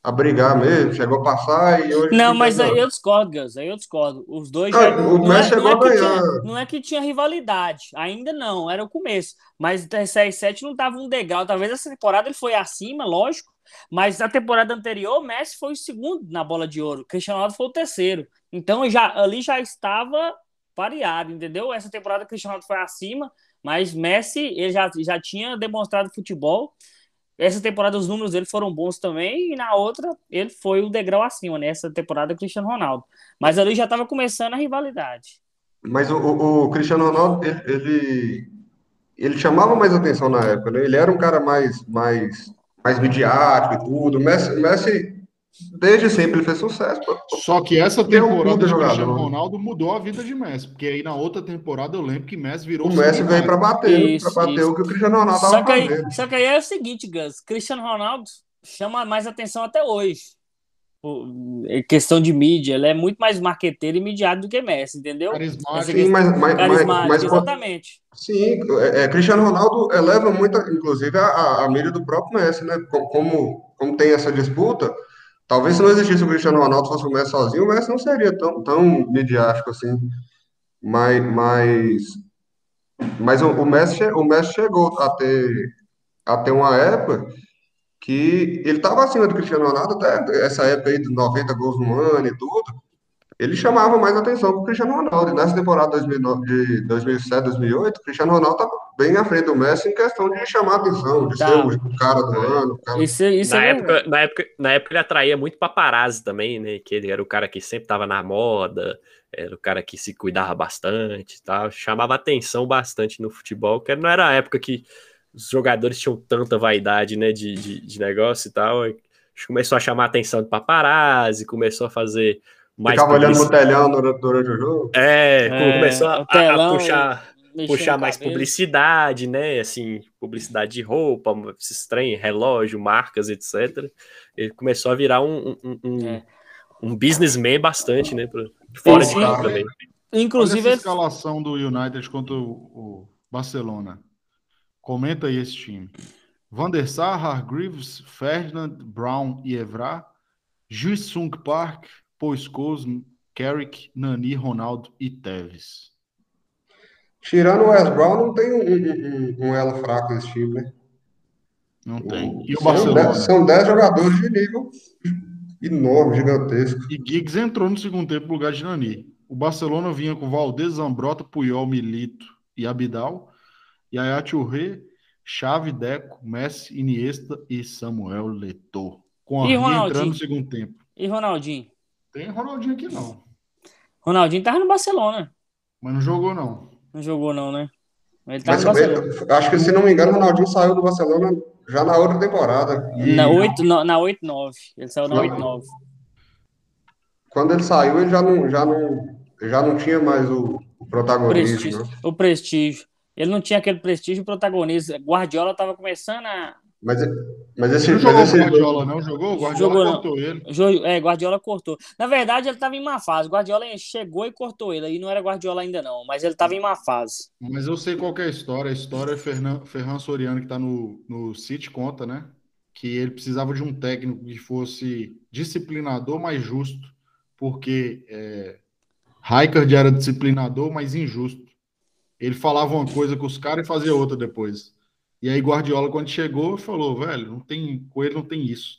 a brigar mesmo, chegou a passar e hoje. Não, mas aí eu discordo, Gus, aí eu discordo. Os dois já, o não, Messi é, chegou não é a ganhar. Tinha, não é que tinha rivalidade, ainda não, era o começo. Mas o TR7 não tava um degrau. Talvez essa temporada ele foi acima, lógico. Mas na temporada anterior, o Messi foi o segundo na bola de ouro, o Cristiano Ronaldo foi o terceiro. Então já, ali já estava variado, entendeu? Essa temporada o Cristiano Ronaldo foi acima, mas Messi, ele já, já tinha demonstrado futebol. Essa temporada os números dele foram bons também, e na outra ele foi o degrau acima, nessa né? temporada Cristiano Ronaldo. Mas ali já estava começando a rivalidade. Mas o, o, o Cristiano Ronaldo, ele, ele, ele, chamava mais atenção na época, né? Ele era um cara mais, mais, mais midiático e tudo. Messi, Messi Desde sempre ele fez sucesso. Só que essa temporada do Cristiano Ronaldo mudou a vida de Messi. Porque aí na outra temporada eu lembro que Messi virou. O Messi veio para bater, para bater isso. o que o Cristiano Ronaldo estava fazendo. Só que aí é o seguinte, Gus: Cristiano Ronaldo chama mais atenção até hoje. Em questão de mídia, ele é muito mais marqueteiro e midiado do que Messi, entendeu? Carismático. Sim, mas, mas, carismático, mas, exatamente. Sim, é, é, Cristiano Ronaldo eleva muito, inclusive, a, a mídia do próprio Messi, né? Como, como tem essa disputa, Talvez se não existisse o Cristiano Ronaldo, fosse o Messi sozinho, o Messi não seria tão, tão midiático assim. Mas, mas, mas o, o, Messi, o Messi chegou a ter, a ter uma época que ele estava acima do Cristiano Ronaldo, até essa época aí de 90 gols no ano e tudo ele chamava mais atenção que o Cristiano Ronaldo. E nessa temporada 2009, de 2007, 2008, o Cristiano Ronaldo estava bem à frente do Messi em questão de chamar atenção, de tá. ser o cara do ano. Cara... Isso, isso na, é época, na, época, na época ele atraía muito paparazzi também, né? Que ele era o cara que sempre estava na moda, era o cara que se cuidava bastante e tal. Chamava atenção bastante no futebol, que não era a época que os jogadores tinham tanta vaidade, né? De, de, de negócio e tal. Começou a chamar a atenção de paparazzi, começou a fazer mais Ficava olhando no telhão durante, durante o jogo. É, é começou a, a puxar, puxar mais publicidade, né? Assim, publicidade de roupa, esses trem, relógio, marcas, etc. Ele começou a virar um, um, um, é. um businessman bastante, né? Fora Sim, de campo também. Inclusive, a escalação do United contra o, Barcelona. Comenta aí esse time. Van der Sar, Hargreaves, Ferdinand, Brown e Evra, Jisung Park, Paul Scholes, Carrick, Nani, Ronaldo e Tevez. Tirando o Wes Brown, não tem um, um, um elo fraco desse time, né? Não tem. E o Barcelona? são 10 jogadores de nível enorme, gigantesco. E Giggs entrou no segundo tempo no lugar de Nani. O Barcelona vinha com Valdez, Zambrota, Puyol, Milito e Abidal. E aí Chave, Deco, Messi, Iniesta e Samuel Letor. Com a entrando no segundo tempo. E Ronaldinho? Tem Ronaldinho aqui não. Ronaldinho tava no Barcelona. Mas não jogou, não. Não jogou, não, né? Ele tá Mas, no Barcelona. Acho que, se não me engano, o Ronaldinho saiu do Barcelona já na outra temporada. E... Na 8, na 8 9. Ele saiu na 8 9. Quando ele saiu, ele já não, já não, já não tinha mais o, o protagonismo. Prestígio, né? O prestígio. Ele não tinha aquele prestígio protagonista. Guardiola estava começando a. Mas, mas esse, Não jogou mas o esse Guardiola, não jogou? O Guardiola Jogou, não. cortou ele. Jo- É, Guardiola cortou. Na verdade, ele estava em má fase. Guardiola chegou e cortou ele. Aí não era Guardiola ainda, não. Mas ele estava em má fase. Mas eu sei qual que é a história. A história é Fernan, Ferran Soriano, que tá no, no City, conta, né? Que ele precisava de um técnico que fosse disciplinador, mas justo. Porque é, Rijkaard era disciplinador, mas injusto. Ele falava uma coisa com os caras e fazia outra depois. E aí Guardiola, quando chegou, falou, velho, não tem, com ele não tem isso.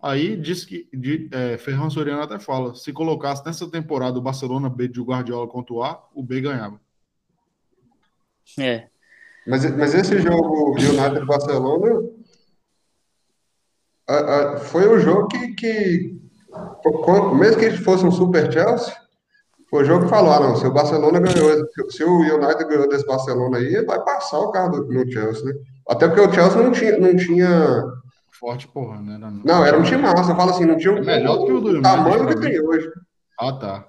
Aí disse que de, é, Ferran Soriano até fala, se colocasse nessa temporada o Barcelona B de Guardiola contra o A, o B ganhava. É. Mas, mas esse jogo United Barcelona a- a- foi o jogo que, que quando- mesmo que fosse um Super Chelsea, foi o jogo que falou, ah, não, se o Barcelona ganhou, se- o United ganhou desse Barcelona aí, vai passar o carro do- no Chelsea, né? Até porque o Chelsea não tinha, não tinha, Forte, porra, né? Era- não, era um time massa, eu falo assim, não tinha É melhor do que o do tamanho que tem hoje. Ah, tá.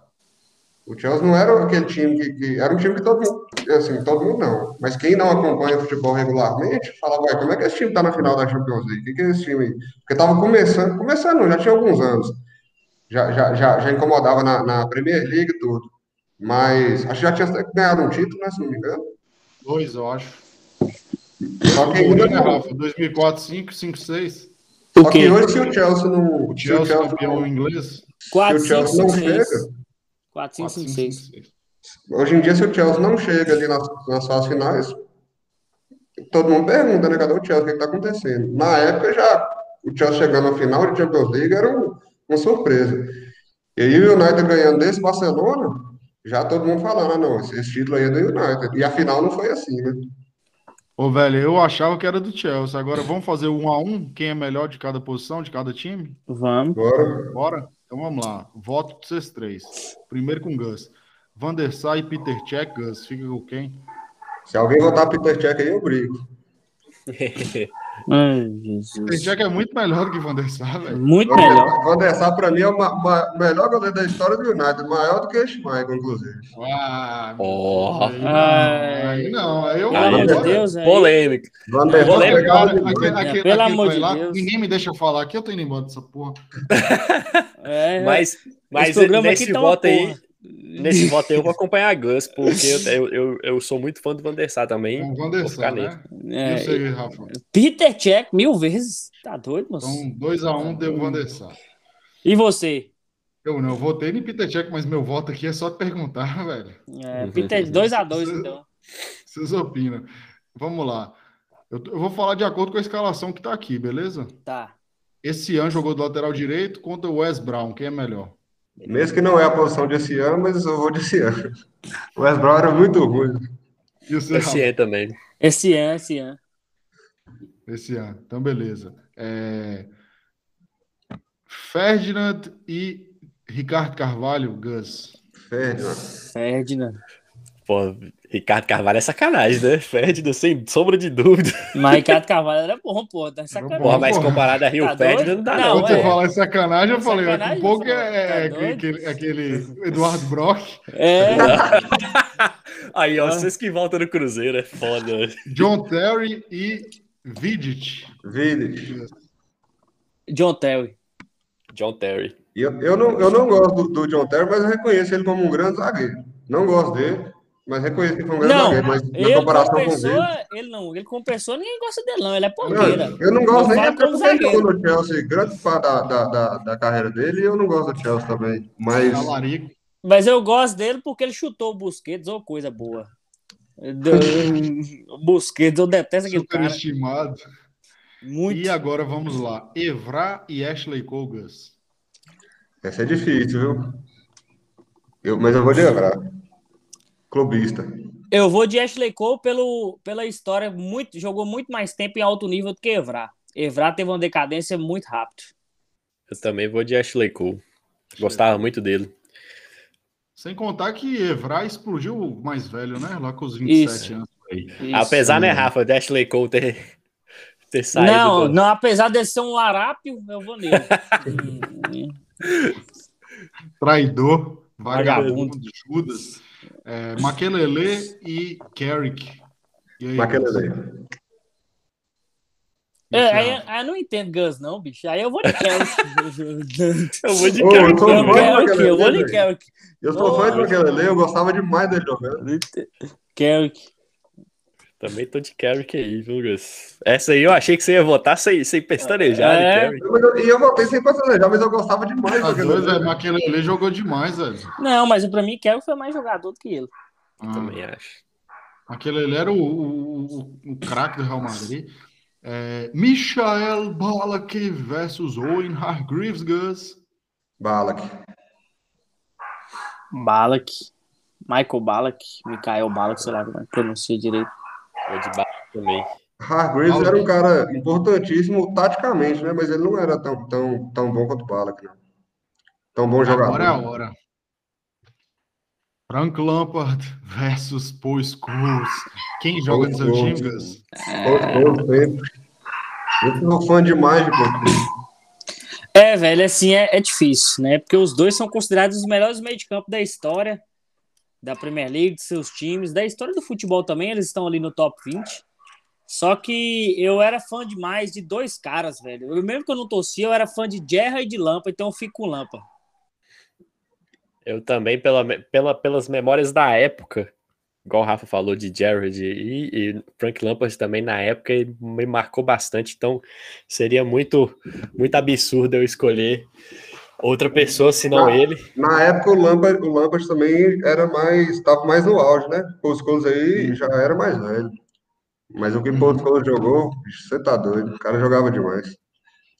O Chelsea não era aquele time que, que- era um time que todo mundo, assim, todo mundo não, mas quem não acompanha futebol regularmente, falava, ué, como é que esse time tá na final da Champions League? O que, que é esse time aí? Porque tava começando, começando, não, já tinha alguns anos. Já, já, já, já incomodava na, na Premier League e tudo. Mas acho que já tinha ganhado um título, né, se não me engano. Dois, eu acho. Só que ainda né, não. Rafa? 2004, 5, 5, 6. O Só que hoje, se o Chelsea não. O se Chelsea Chelsea campeão não- inglês. 4, se o Chelsea 5, não 5, chega, 6. 4, 5, 4, 5, 5, 6. 6. Hoje em dia, se o Chelsea não chega ali nas, nas fases finais, todo mundo pergunta, né? Cadê o Chelsea? O que está acontecendo? Na época, já o Chelsea chegando na final de Champions League era um- uma surpresa. E aí o United ganhando desse Barcelona, já todo mundo falando, ah, não, esse, esse título aí é do United. E a final não foi assim, né? Ô, velho, eu achava que era do Chelsea. Agora vamos fazer um a um? Quem é melhor de cada posição, de cada time? Vamos. Agora, Bora? Então vamos lá. Voto pra vocês três. Primeiro com Gus. Van der Sar e Peter Cech, Gus. Fica com quem? se alguém votar Peter Cech aí, eu brigo. Ai, Jesus. Cech é muito melhor do que Van der Sar, velho. Muito melhor. Van der Sar, para mim, é o melhor goleiro da história do United, maior do que o Schmeichel, inclusive. Ah, aí não, Ai. aí não. Aí eu de agora- Deus, aí. Polêmica. Van der Sar aquele, Pelo amor de lá, Deus. ninguém me deixa falar aqui, eu tô indo embora dessa porra. É, Mas, mas esse programa nesse aqui tá uma voto aí, porra. Nesse voto aí eu vou acompanhar a Gus, porque eu, eu, eu, eu sou muito fã do Van der Sar também. Então, Van der Sar, né? É, Eu sei, Rafa. Peter Check mil vezes. Tá doido, moço? Então, 2x1 um deu Van der Sar. E você? Eu não, eu votei em Peter Cech, mas meu voto aqui é só perguntar, velho. É, Peter 2x2, então. Vocês opinam. Vamos lá. Eu, eu vou falar de acordo com a escalação que tá aqui, beleza? Tá. Esse ano jogou do lateral direito contra o Wes Brown. Quem é melhor? Mesmo que não é a posição de esse ano, mas eu vou de esse ano. O West Brown era muito ruim. E o seu, Esse é também. Esse ano, esse ano. Esse ano. Então, beleza. É... Ferdinand e Ricardo Carvalho, Gus. Ferdinand. Ferdinand. Pô, Ricardo Carvalho é sacanagem, né? Ferdinand, sem sombra de dúvida. Mas Ricardo Carvalho era bom, pô. Tá sacanagem. Porra, mas comparado a Rio Tá Ferdinand não dá Não, Quando você é. falar em sacanagem, eu falei, Sacanagem, um pouco é, é Tá doido? aquele, aquele Eduardo Brock, É. Aí, ó, Ah. vocês que voltam no Cruzeiro, é foda. John Terry e Vidic. Vidic. John Terry. John Terry. Eu, eu, não, eu não gosto do, do John Terry, mas eu reconheço ele como um grande zagueiro. Não gosto dele, mas reconheço ele como um grande Não, zagueiro. Mas na ele comparação com pessoa, ele. ele não, ele como pessoa, ninguém gosta dele, não. Ele é ponteira. Não, eu não gosto Não nem até porque ele jogou no Chelsea, grande parte da, da, da, da carreira dele, e eu não gosto do Chelsea também. Mas. Mas eu gosto dele porque ele chutou o Busquets, ou coisa boa. Do- O Busquets, eu detesto aquele cara. Superestimado. Muito. E agora vamos lá. Evra e Ashley Cole, Gus. essa é difícil, viu? Eu, mas eu vou lembrar. Clubista. Eu vou de Ashley Cole pelo, pela história, muito, jogou muito mais tempo em alto nível do que Evra. Evra teve uma decadência muito rápido. Eu também vou de Ashley Cole. Gostava muito dele. Sem contar que Evra explodiu mais velho, né? Lá com os 27 Isso. anos. Aí. Isso. Apesar, né, Rafa, de Ashley Cole ter, ter saído. Não, do- não, apesar de ser um larápio, eu vou nele. Traidor, Vagabundo. vagabundo, Judas. É, Maquelele e Carrick. E aí, Maquelele. É, aí, Rafa? aí eu não entendo Gus, não, bicho. Aí eu vou de Carrick. Eu vou de Carrick eu Carrick, eu vou de Carrick. Eu sou fã de Maquelele, eu gostava demais dele jogando. Carrick. Também tô de Carrick aí, viu, Gus? Essa aí eu achei que você ia votar sem, sem pestanejar, É. né? Mas eu- E eu voltei sem planejar, mas eu gostava demais As duas, velho, Maquelele. Maquelele jogou demais, velho. Não, mas pra mim, Carrick foi mais jogador do que ele. Ah, Também acho. Maquelele era o, o, o, o craque do Real Madrid. É, Michael Ballack versus Owen Hargreaves, Gus. Balak. Balak. Michael Balak. Mikael Balak, sei lá como é que pronuncia direito. Vou de Barra também. Hargreaves era um cara importantíssimo taticamente, né? Mas ele não era tão, tão, tão bom quanto o Balak, não. Tão bom jogador. Agora é a hora. Frank Lampard versus Paul Scholes. Quem joga no seu time, Gus? Eu sou fã demais de Portugal. É, velho, assim, é, é difícil, né? Porque os dois são considerados os melhores meio de campo da história da Premier League, de seus times, da história do futebol também, eles estão ali no top 20. Só que eu era fã demais de dois caras, velho. Eu, mesmo que eu não torcia, eu era fã de Gerra e de Lampa, então eu fico com Lampa. Eu também, pela, pela, pelas memórias da época, igual o Rafa falou de Jared e, e Frank Lampard também na época, me marcou bastante, então seria muito, muito absurdo eu escolher outra pessoa senão Ah. ele. Na época, o Lampard, o Lampard também era mais. Estava mais no auge, né? O Scholes aí já era mais velho. Mas o que o Scholes jogou, você tá doido. O cara jogava demais.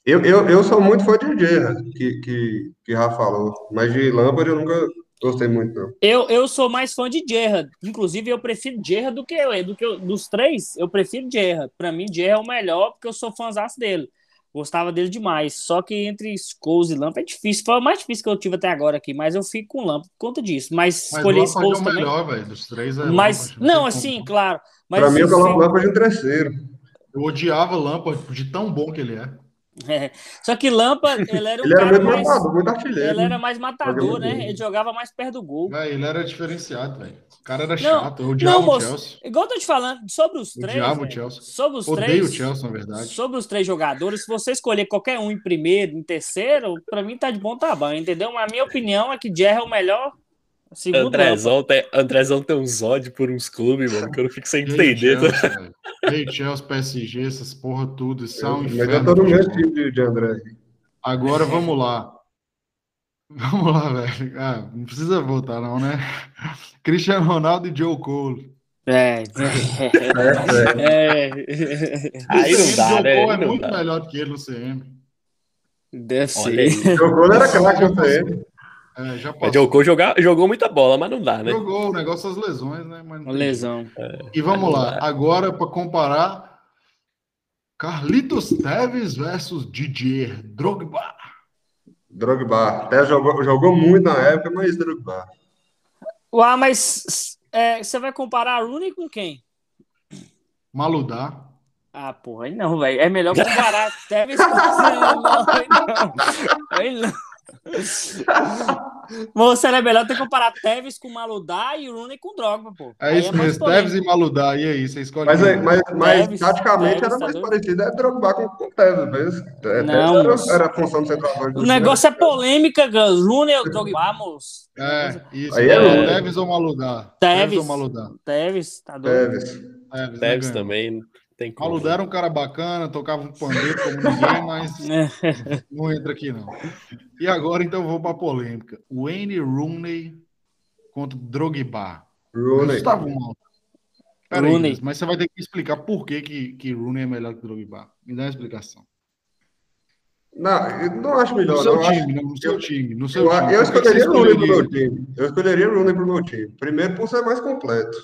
Eu, eu, eu sou muito fã de Gerra, que, que, que Rafa falou. Mas de Lampard eu nunca gostei muito, não. Eu, eu sou mais fã de Gerra. Inclusive, eu prefiro Gerra do que eu. Do que eu- dos três, eu prefiro Gerra. Pra mim, Gerra é o melhor, porque eu sou fãzaço dele. Gostava dele demais. Só que entre Scholes e Lampa é difícil. Foi o mais difícil que eu tive até agora aqui. Mas eu fico com Lampa por conta disso. Mas Mas escolhi o Lampard é Scholes o também. melhor, velho. Dos três é Mas, Lampard, não, assim, como. claro. Mas Pra mim, eu coloco o Lampard em terceiro. Eu odiava Lampard de tão bom que ele é. É. Só que Lampa, ele era um Ele era mais. matador, muito artilheiro. Ele era mais matador, né? bem. Ele jogava mais perto do gol. Véi, ele era diferenciado, velho. O cara era Não, chato. Eu odiava não, o moço. Chelsea. Igual eu tô te falando, sobre os três. Odiava o Chelsea. Sobre os Odeio três. o Chelsea, na verdade. Sobre os três jogadores, se você escolher qualquer um em primeiro, em terceiro, pra mim tá de bom tamanho, entendeu? Mas a minha opinião é que Jerry é o melhor. Segundo. Andrezão tem, Andrezão tem uns ódios por uns clubes, mano, que eu não fico sem entender. tá? Chelsea, PSG, essas porra tudo. Isso é um Mas eu inferno. tô no futebol. time de, André. Agora vamos lá. Vamos lá, velho. Ah, não precisa votar, não, né? Cristiano Ronaldo e Joe Cole. É. é. Aí não dá, Joe né? Cole é não muito dá. melhor do que ele no CM. Deve ser. O gol era craque no CM. É, já passou. jogou, jogar, jogou muita bola, mas não dá, né? Jogou o negócio das lesões, né? Mas tem lesão. jeito. E vamos lá. Agora, para comparar, Carlitos Teves versus Didier Drogba. Drogba. Até jogou, jogou muito na época, mas Drogba. Ué, mas é, você vai comparar Rooney com quem? Maludá. Ah, porra, aí não, velho. É melhor comparar Tevez com não, aí não. Aí não. Você é melhor ter que comparar Tevez com Maludá e Rooney com Drogba, pô. É isso mais mesmo, polêmico. Teves e Maludá. E aí, você escolhe. Mas, é- mas, mas Tevez, taticamente Tevez, era tá mais doido? parecido. É Drogba com com o Tevez, mas é, Não, Tevez era, era a função do centroavante. O negócio é polêmica, Gus. Rooney ou Drogba, moço? É, isso. Aí é, é- Teves ou Maludá? Teves. ou Maludá? Tevez, tá doido? Tevez. Teves, né, Teves ganhou. também, tem como. Maludá era um cara bacana, tocava um pandeiro como ninguém, mas não entra aqui não. E agora então eu vou para polêmica. Wayne Rooney contra Drogba. Rooney. Gustavo Malta. Peraí, Rooney. Mas você vai ter que explicar por que, que, que Rooney é melhor que Drogba. Me dá uma explicação. Não, eu não acho No melhor. seu não. Eu acho- time, não, no seu time. No seu Eu, time. eu escolheria Rooney pro meu time. Eu escolheria Rooney pro meu time. Primeiro por ser mais completo.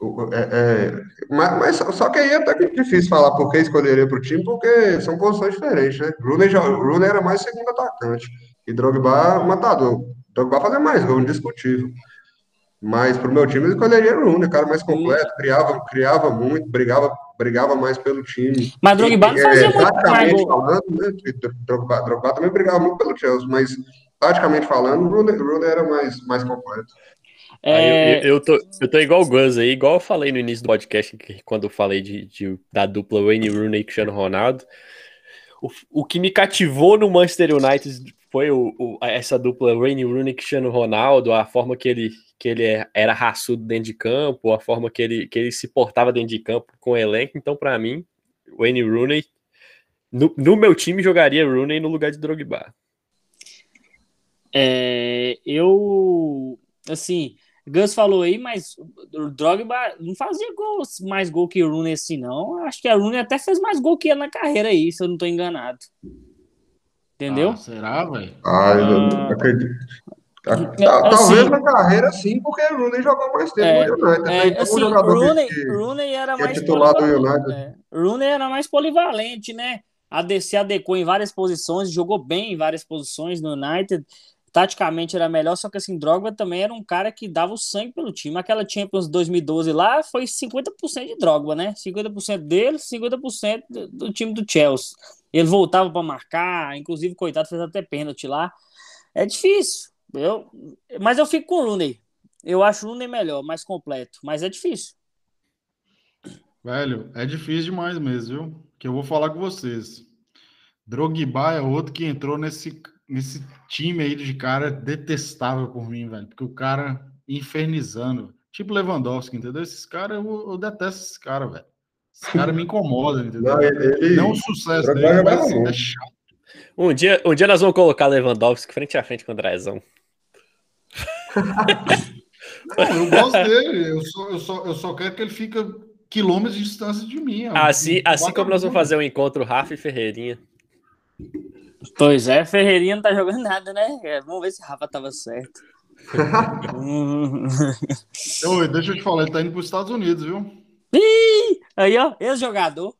O- é- é, mas, mas só- que aí é até difícil falar por que escolheria pro time, porque são posições diferentes, né? Rooney, já, Rooney era mais segundo atacante. E Drogba, matador. Drogba fazia mais gol, indiscutível. Mas pro meu time eu escolheria Rooney, cara mais completo, criava, criava muito, brigava, brigava mais pelo time. Mas Drogba não É, fazia muito taticamente gol. falando, né? Drogba, Drogba também brigava muito pelo Chelsea, mas taticamente falando, o Rooney, o Rooney era mais, mais completo. É... Eu, eu, tô, eu tô igual o Gus aí, igual eu falei no início do podcast, quando eu falei de, de da dupla Wayne Rooney e Cristiano Ronaldo. O, o que me cativou no Manchester United foi o, o, essa dupla Wayne Rooney e Cristiano Ronaldo, a forma que ele, que ele é, era raçudo dentro de campo, a forma que ele, que ele se portava dentro de campo com o elenco. Então, para mim, Wayne Rooney, no, no, meu time, jogaria Rooney no lugar de Drogba. É, eu, assim, Gus falou aí, mas o Drogba não fazia gol, mais gol que o Rooney assim, não. Acho que a Rooney até fez mais gol que ele na carreira aí, se eu não tô enganado. Entendeu? Ah, será, velho? Ah, eu ah, acredito. Assim, talvez na carreira sim, porque o Rooney jogou mais tempo é, no United. É, então, assim, Rooney, que, Rooney era mais é titular do United. É, Rooney era mais polivalente, né? A DC adequou em várias posições, jogou bem em várias posições no United taticamente era melhor, só que assim, Drogba também era um cara que dava o sangue pelo time. Aquela Champions 2012 lá foi 50% de Drogba, né? 50% dele, 50% do time do Chelsea. Ele voltava para marcar, inclusive, coitado, fez até pênalti lá. É difícil. Eu, mas eu fico com o Rooney. Eu acho o Rooney melhor, mais completo, mas é difícil. Velho, é difícil demais mesmo, viu? Que eu vou falar com vocês. Drogba é outro que entrou nesse nesse time aí de cara detestável por mim, velho. Porque o cara infernizando. Tipo Lewandowski, entendeu? Esses caras, eu, eu detesto esses caras, velho. Esse cara me incomoda, entendeu? Não, ele, não o sucesso dele, mas assim, é chato. Um dia, um dia nós vamos colocar Lewandowski frente a frente com o Andrezão. não, eu gosto dele. Eu só, eu, só, eu só quero que ele fique quilômetros de distância de mim. Assim, assim como nós vamos fazer um encontro Rafa e Ferreirinha. Pois é, Ferreirinha não tá jogando nada, né? É, vamos ver se Rafa tava certo. Oi, deixa eu te falar, ele tá indo para os Estados Unidos, viu? Ih, aí, ó, ex-jogador.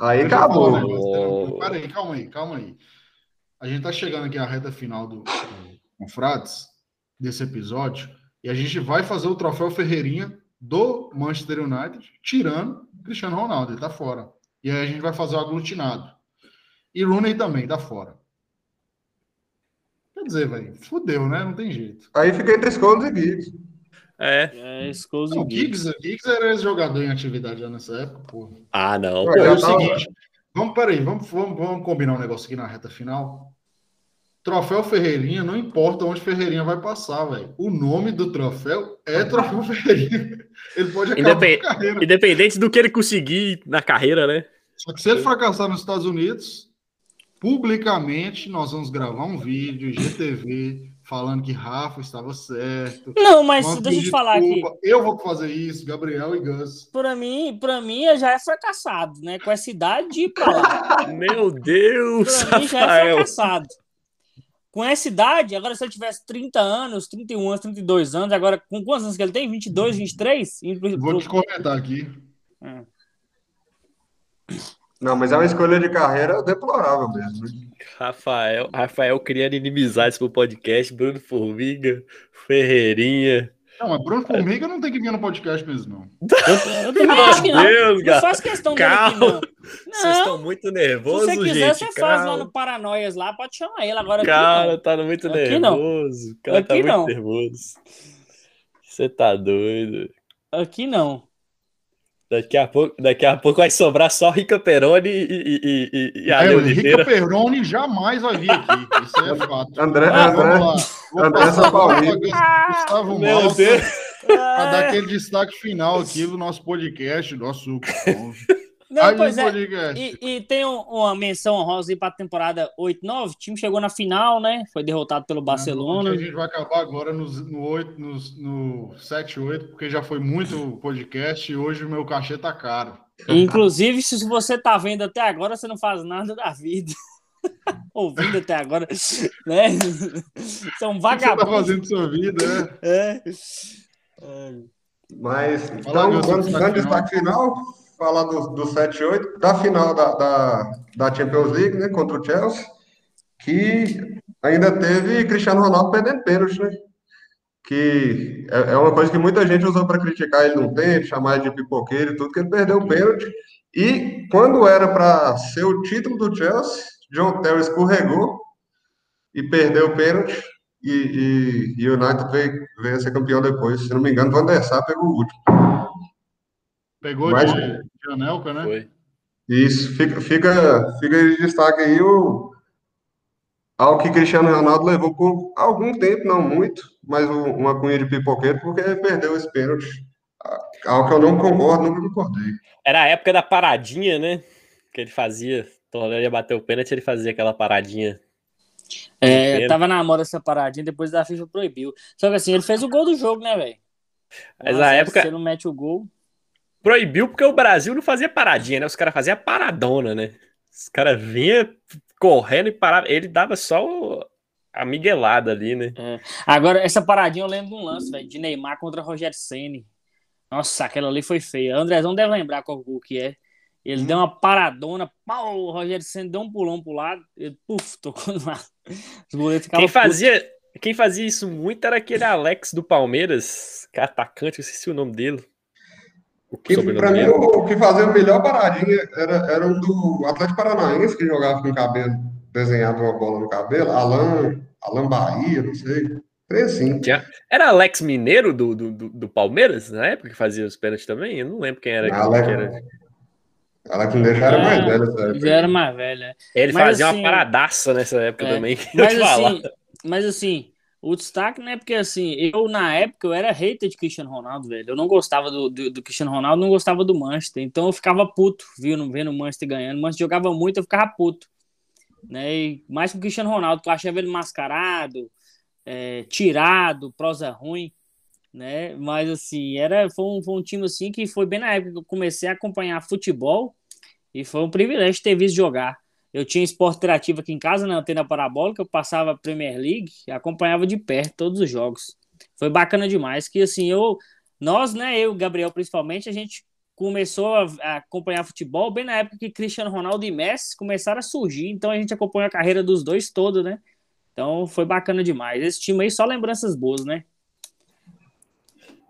Aí deixa acabou. Um Peraí, calma aí, calma aí. A gente tá chegando aqui à reta final do, do Confrades, desse episódio, e a gente vai fazer o troféu Ferreirinha do Manchester United, tirando Cristiano Ronaldo, ele tá fora. E aí a gente vai fazer o aglutinado. E Rooney também, tá fora. Quer dizer, velho, fudeu, né? Não tem jeito. Aí fica entre Scholes e Giggs. É. É, Scholes e Giggs. Giggs era jogador em atividade já nessa época, porra. Ah, não. Pô, é o seguinte, vamos, peraí, vamos, vamos, vamos combinar um negócio aqui na reta final. Troféu Ferreirinha, não importa onde Ferreirinha vai passar, velho. O nome do troféu é Troféu Ferreirinha. Ele pode acabar Independ... carreira. Independente do que ele conseguir na carreira, né? Só que se ele fracassar nos Estados Unidos, publicamente nós vamos gravar um vídeo, GTV, falando que Rafa estava certo. Não, mas deixa eu te falar aqui. Eu vou fazer isso, Gabriel e Gus. Para mim, para mim já é fracassado, né? Com essa idade de ir para lá. Meu Deus, pra mim já é fracassado. Com essa idade, agora se ele tivesse 30 anos, 31 anos, 32 anos, agora com quantos anos que ele tem? 22, 23? Vou te comentar aqui. É. Não, mas é uma escolha de carreira deplorável mesmo. Rafael, Rafael criando inimizades pro podcast, Bruno Formiga, Ferreirinha. Não, mas Bruno Formiga não tem que vir no podcast mesmo, não. Eu, eu também acho que não. Deus, não faço questão calma. dele aqui, não. Vocês estão muito nervosos, Se você quiser, gente, você calma. faz lá no Paranoias lá, pode chamar ele agora. Cara, tá muito aqui nervoso. Não. Cara, tá aqui tá não. muito nervoso. Você tá doido. Aqui não. Daqui a, pouco, daqui a pouco vai sobrar só Rica Peroni e, e, e, e a é, Rica Peroni jamais vai vir aqui. Isso é fato. André, ah, André, André. Gustavo Meu Malta, Deus. Para dar aquele destaque final aqui do nosso podcast, nosso não, pois é. E, e, tem um, uma menção honrosa para a temporada 8-9. O time chegou na final, né? Foi derrotado pelo Barcelona. a gente vai acabar agora no, no, 8, no, no 7-8, porque já foi muito podcast e hoje o meu cachê tá caro. Inclusive, se você tá vendo até agora, você não faz nada da vida. Ouvindo até agora, né? São vagabundos. Você tá fazendo sua vida, né? É. é. Mas, então, vamos dar destaque final falar do, do 7-8, da final da, da, da, Champions League, né, contra o Chelsea, que ainda teve Cristiano Ronaldo perdendo pênalti, né? Que é, é uma coisa que muita gente usou para criticar ele no tempo, chamar ele de pipoqueiro e tudo, que ele perdeu o pênalti. E quando era para ser o título do Chelsea, John Terry escorregou e perdeu o pênalti. E, e, e o United veio veio a ser campeão depois. Se não me engano, Van der Sar pegou o último. Pegou Mas- de, de Anelka, né? Foi. Isso, fica, fica, fica de destaque aí o, algo que Cristiano Ronaldo levou por algum tempo, não muito, mas uma cunha de pipoqueiro, porque perdeu esse pênalti. Algo que eu não concordo, nunca concordei. Era a época da paradinha, né? Que ele fazia. Ele ia bater o pênalti, ele fazia aquela paradinha. É, tava na moda essa paradinha, depois da FIFA proibiu. Só que assim, ele fez o gol do jogo, né, velho? Mas 1 a na 0, época- Se você não mete o gol. Proibiu porque o Brasil não fazia paradinha, né? Os caras faziam paradona, né? Os caras vinham correndo e paravam. Ele dava só o- a miguelada ali, né? Agora, essa paradinha eu lembro de um lance, velho, de Neymar contra Rogério Ceni. Nossa, aquela ali foi feia. Andrezão deve lembrar qual gol que é. Ele Hum. deu uma paradona, pau, o Rogério Ceni deu um pulão pro lado, ele, puf, tocou no lado. Os goleiros ficavam Quem fazia, quem fazia isso muito era aquele Alex do Palmeiras, que é atacante, eu esqueci o nome dele. O Que, pra mim, dele. o que fazia a melhor paradinha era, era um do Atlético Paranaense, que jogava com o cabelo, desenhava uma bola no cabelo, Alan, Alan Bahia, não sei. Assim. Tinha- Era Alex Mineiro do, do, do, do Palmeiras, na época que fazia os pênaltis também? Eu não lembro quem era. Alex, que era. Alex Mineiro já era mais Ah, velho? Já era mais velho, é. Ele Mas, fazia assim, uma paradaça nessa época é, também. Mas assim, mas assim, o destaque, né? Porque assim, eu na época eu era hater de Cristiano Ronaldo, velho. Eu não gostava do, do, do Cristiano Ronaldo, não gostava do Manchester. Então eu ficava puto, viu, vendo o Manchester ganhando. O Manchester jogava muito, eu ficava puto. Né? E mais que o Cristiano Ronaldo, que eu achava ele mascarado, é, tirado, prosa ruim. Né? Mas assim, era, foi, um, foi um time assim que foi bem na época que eu comecei a acompanhar futebol e foi um privilégio ter visto jogar. Eu tinha esporte interativo aqui em casa, na antena parabólica, eu passava a Premier League e acompanhava de perto todos os jogos. Foi bacana demais, que assim, eu, nós, né, eu, Gabriel principalmente, a gente começou a, a acompanhar futebol bem na época que Cristiano Ronaldo e Messi começaram a surgir, então a gente acompanhou a carreira dos dois todo, né? Então foi bacana demais. Esse time aí só lembranças boas, né?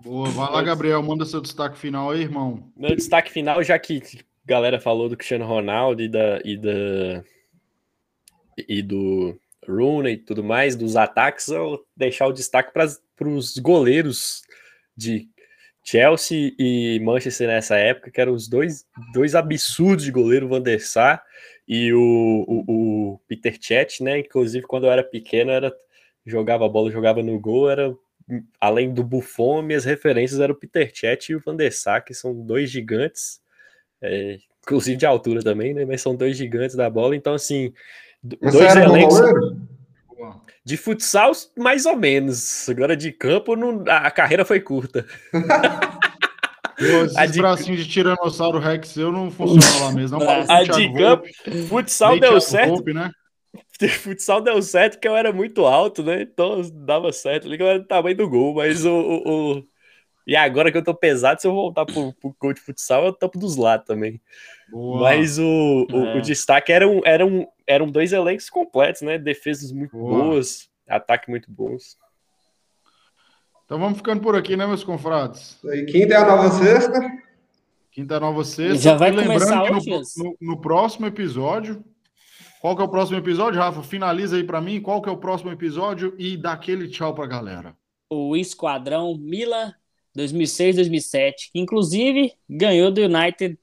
Boa, vai lá, Gabriel, manda seu destaque final aí, irmão. Meu destaque final, já que galera falou do Cristiano Ronaldo e da e, da, e do Rooney e tudo mais, dos ataques, eu deixar o destaque para os goleiros de Chelsea e Manchester nessa época, que eram os dois, dois absurdos de goleiro, o Van der Sar e o, o, o Peter Cech, né? Inclusive, quando eu era pequeno, era jogava bola, jogava no gol, era além do Buffon, minhas referências eram o Peter Cech e o Van der Sar, que são dois gigantes, é, inclusive de altura também, né? Mas são dois gigantes da bola, então assim, dois você bom elencos de futsal mais ou menos. Agora de campo não- a carreira foi curta. Esses de- bracinhos de Tiranossauro Rex seu não funcionam lá mesmo. Não A de campo, Volpe, futsal deu Thiago certo. Volpe, né? Futsal deu certo porque eu era muito alto, né? Então dava certo ali que eu era do tamanho do gol, mas o, o- o- E agora que eu tô pesado, se eu voltar pro, pro gol de futsal, eu tampo dos lados também. Boa. Mas o, o, É. o destaque eram, eram, eram dois elencos completos, né? Defesas muito Boa. boas, ataque muito bons. Então vamos ficando por aqui, né, meus confrades? E quinta é a nova sexta. Quinta nova sexta. Já vai E lembrando começar que no- hoje, Jess? no, no próximo episódio. Qual que é o próximo episódio, Rafa? Finaliza aí pra mim. Qual que é o próximo episódio e dá aquele tchau pra galera. o Esquadrão Mila 2006-2007, que inclusive ganhou do United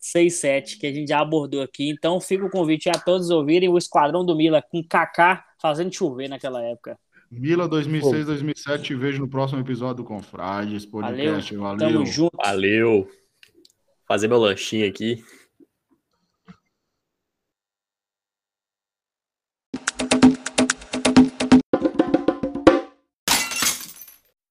6-7, que a gente já abordou aqui. Então fica o convite a todos ouvirem o Esquadrão do Mila com Kaká fazendo chover naquela época. Mila 2006, 2007. Te vejo no próximo episódio do Confrades Podcast. Valeu. Tamo junto. Valeu! Fazer meu lanchinho aqui.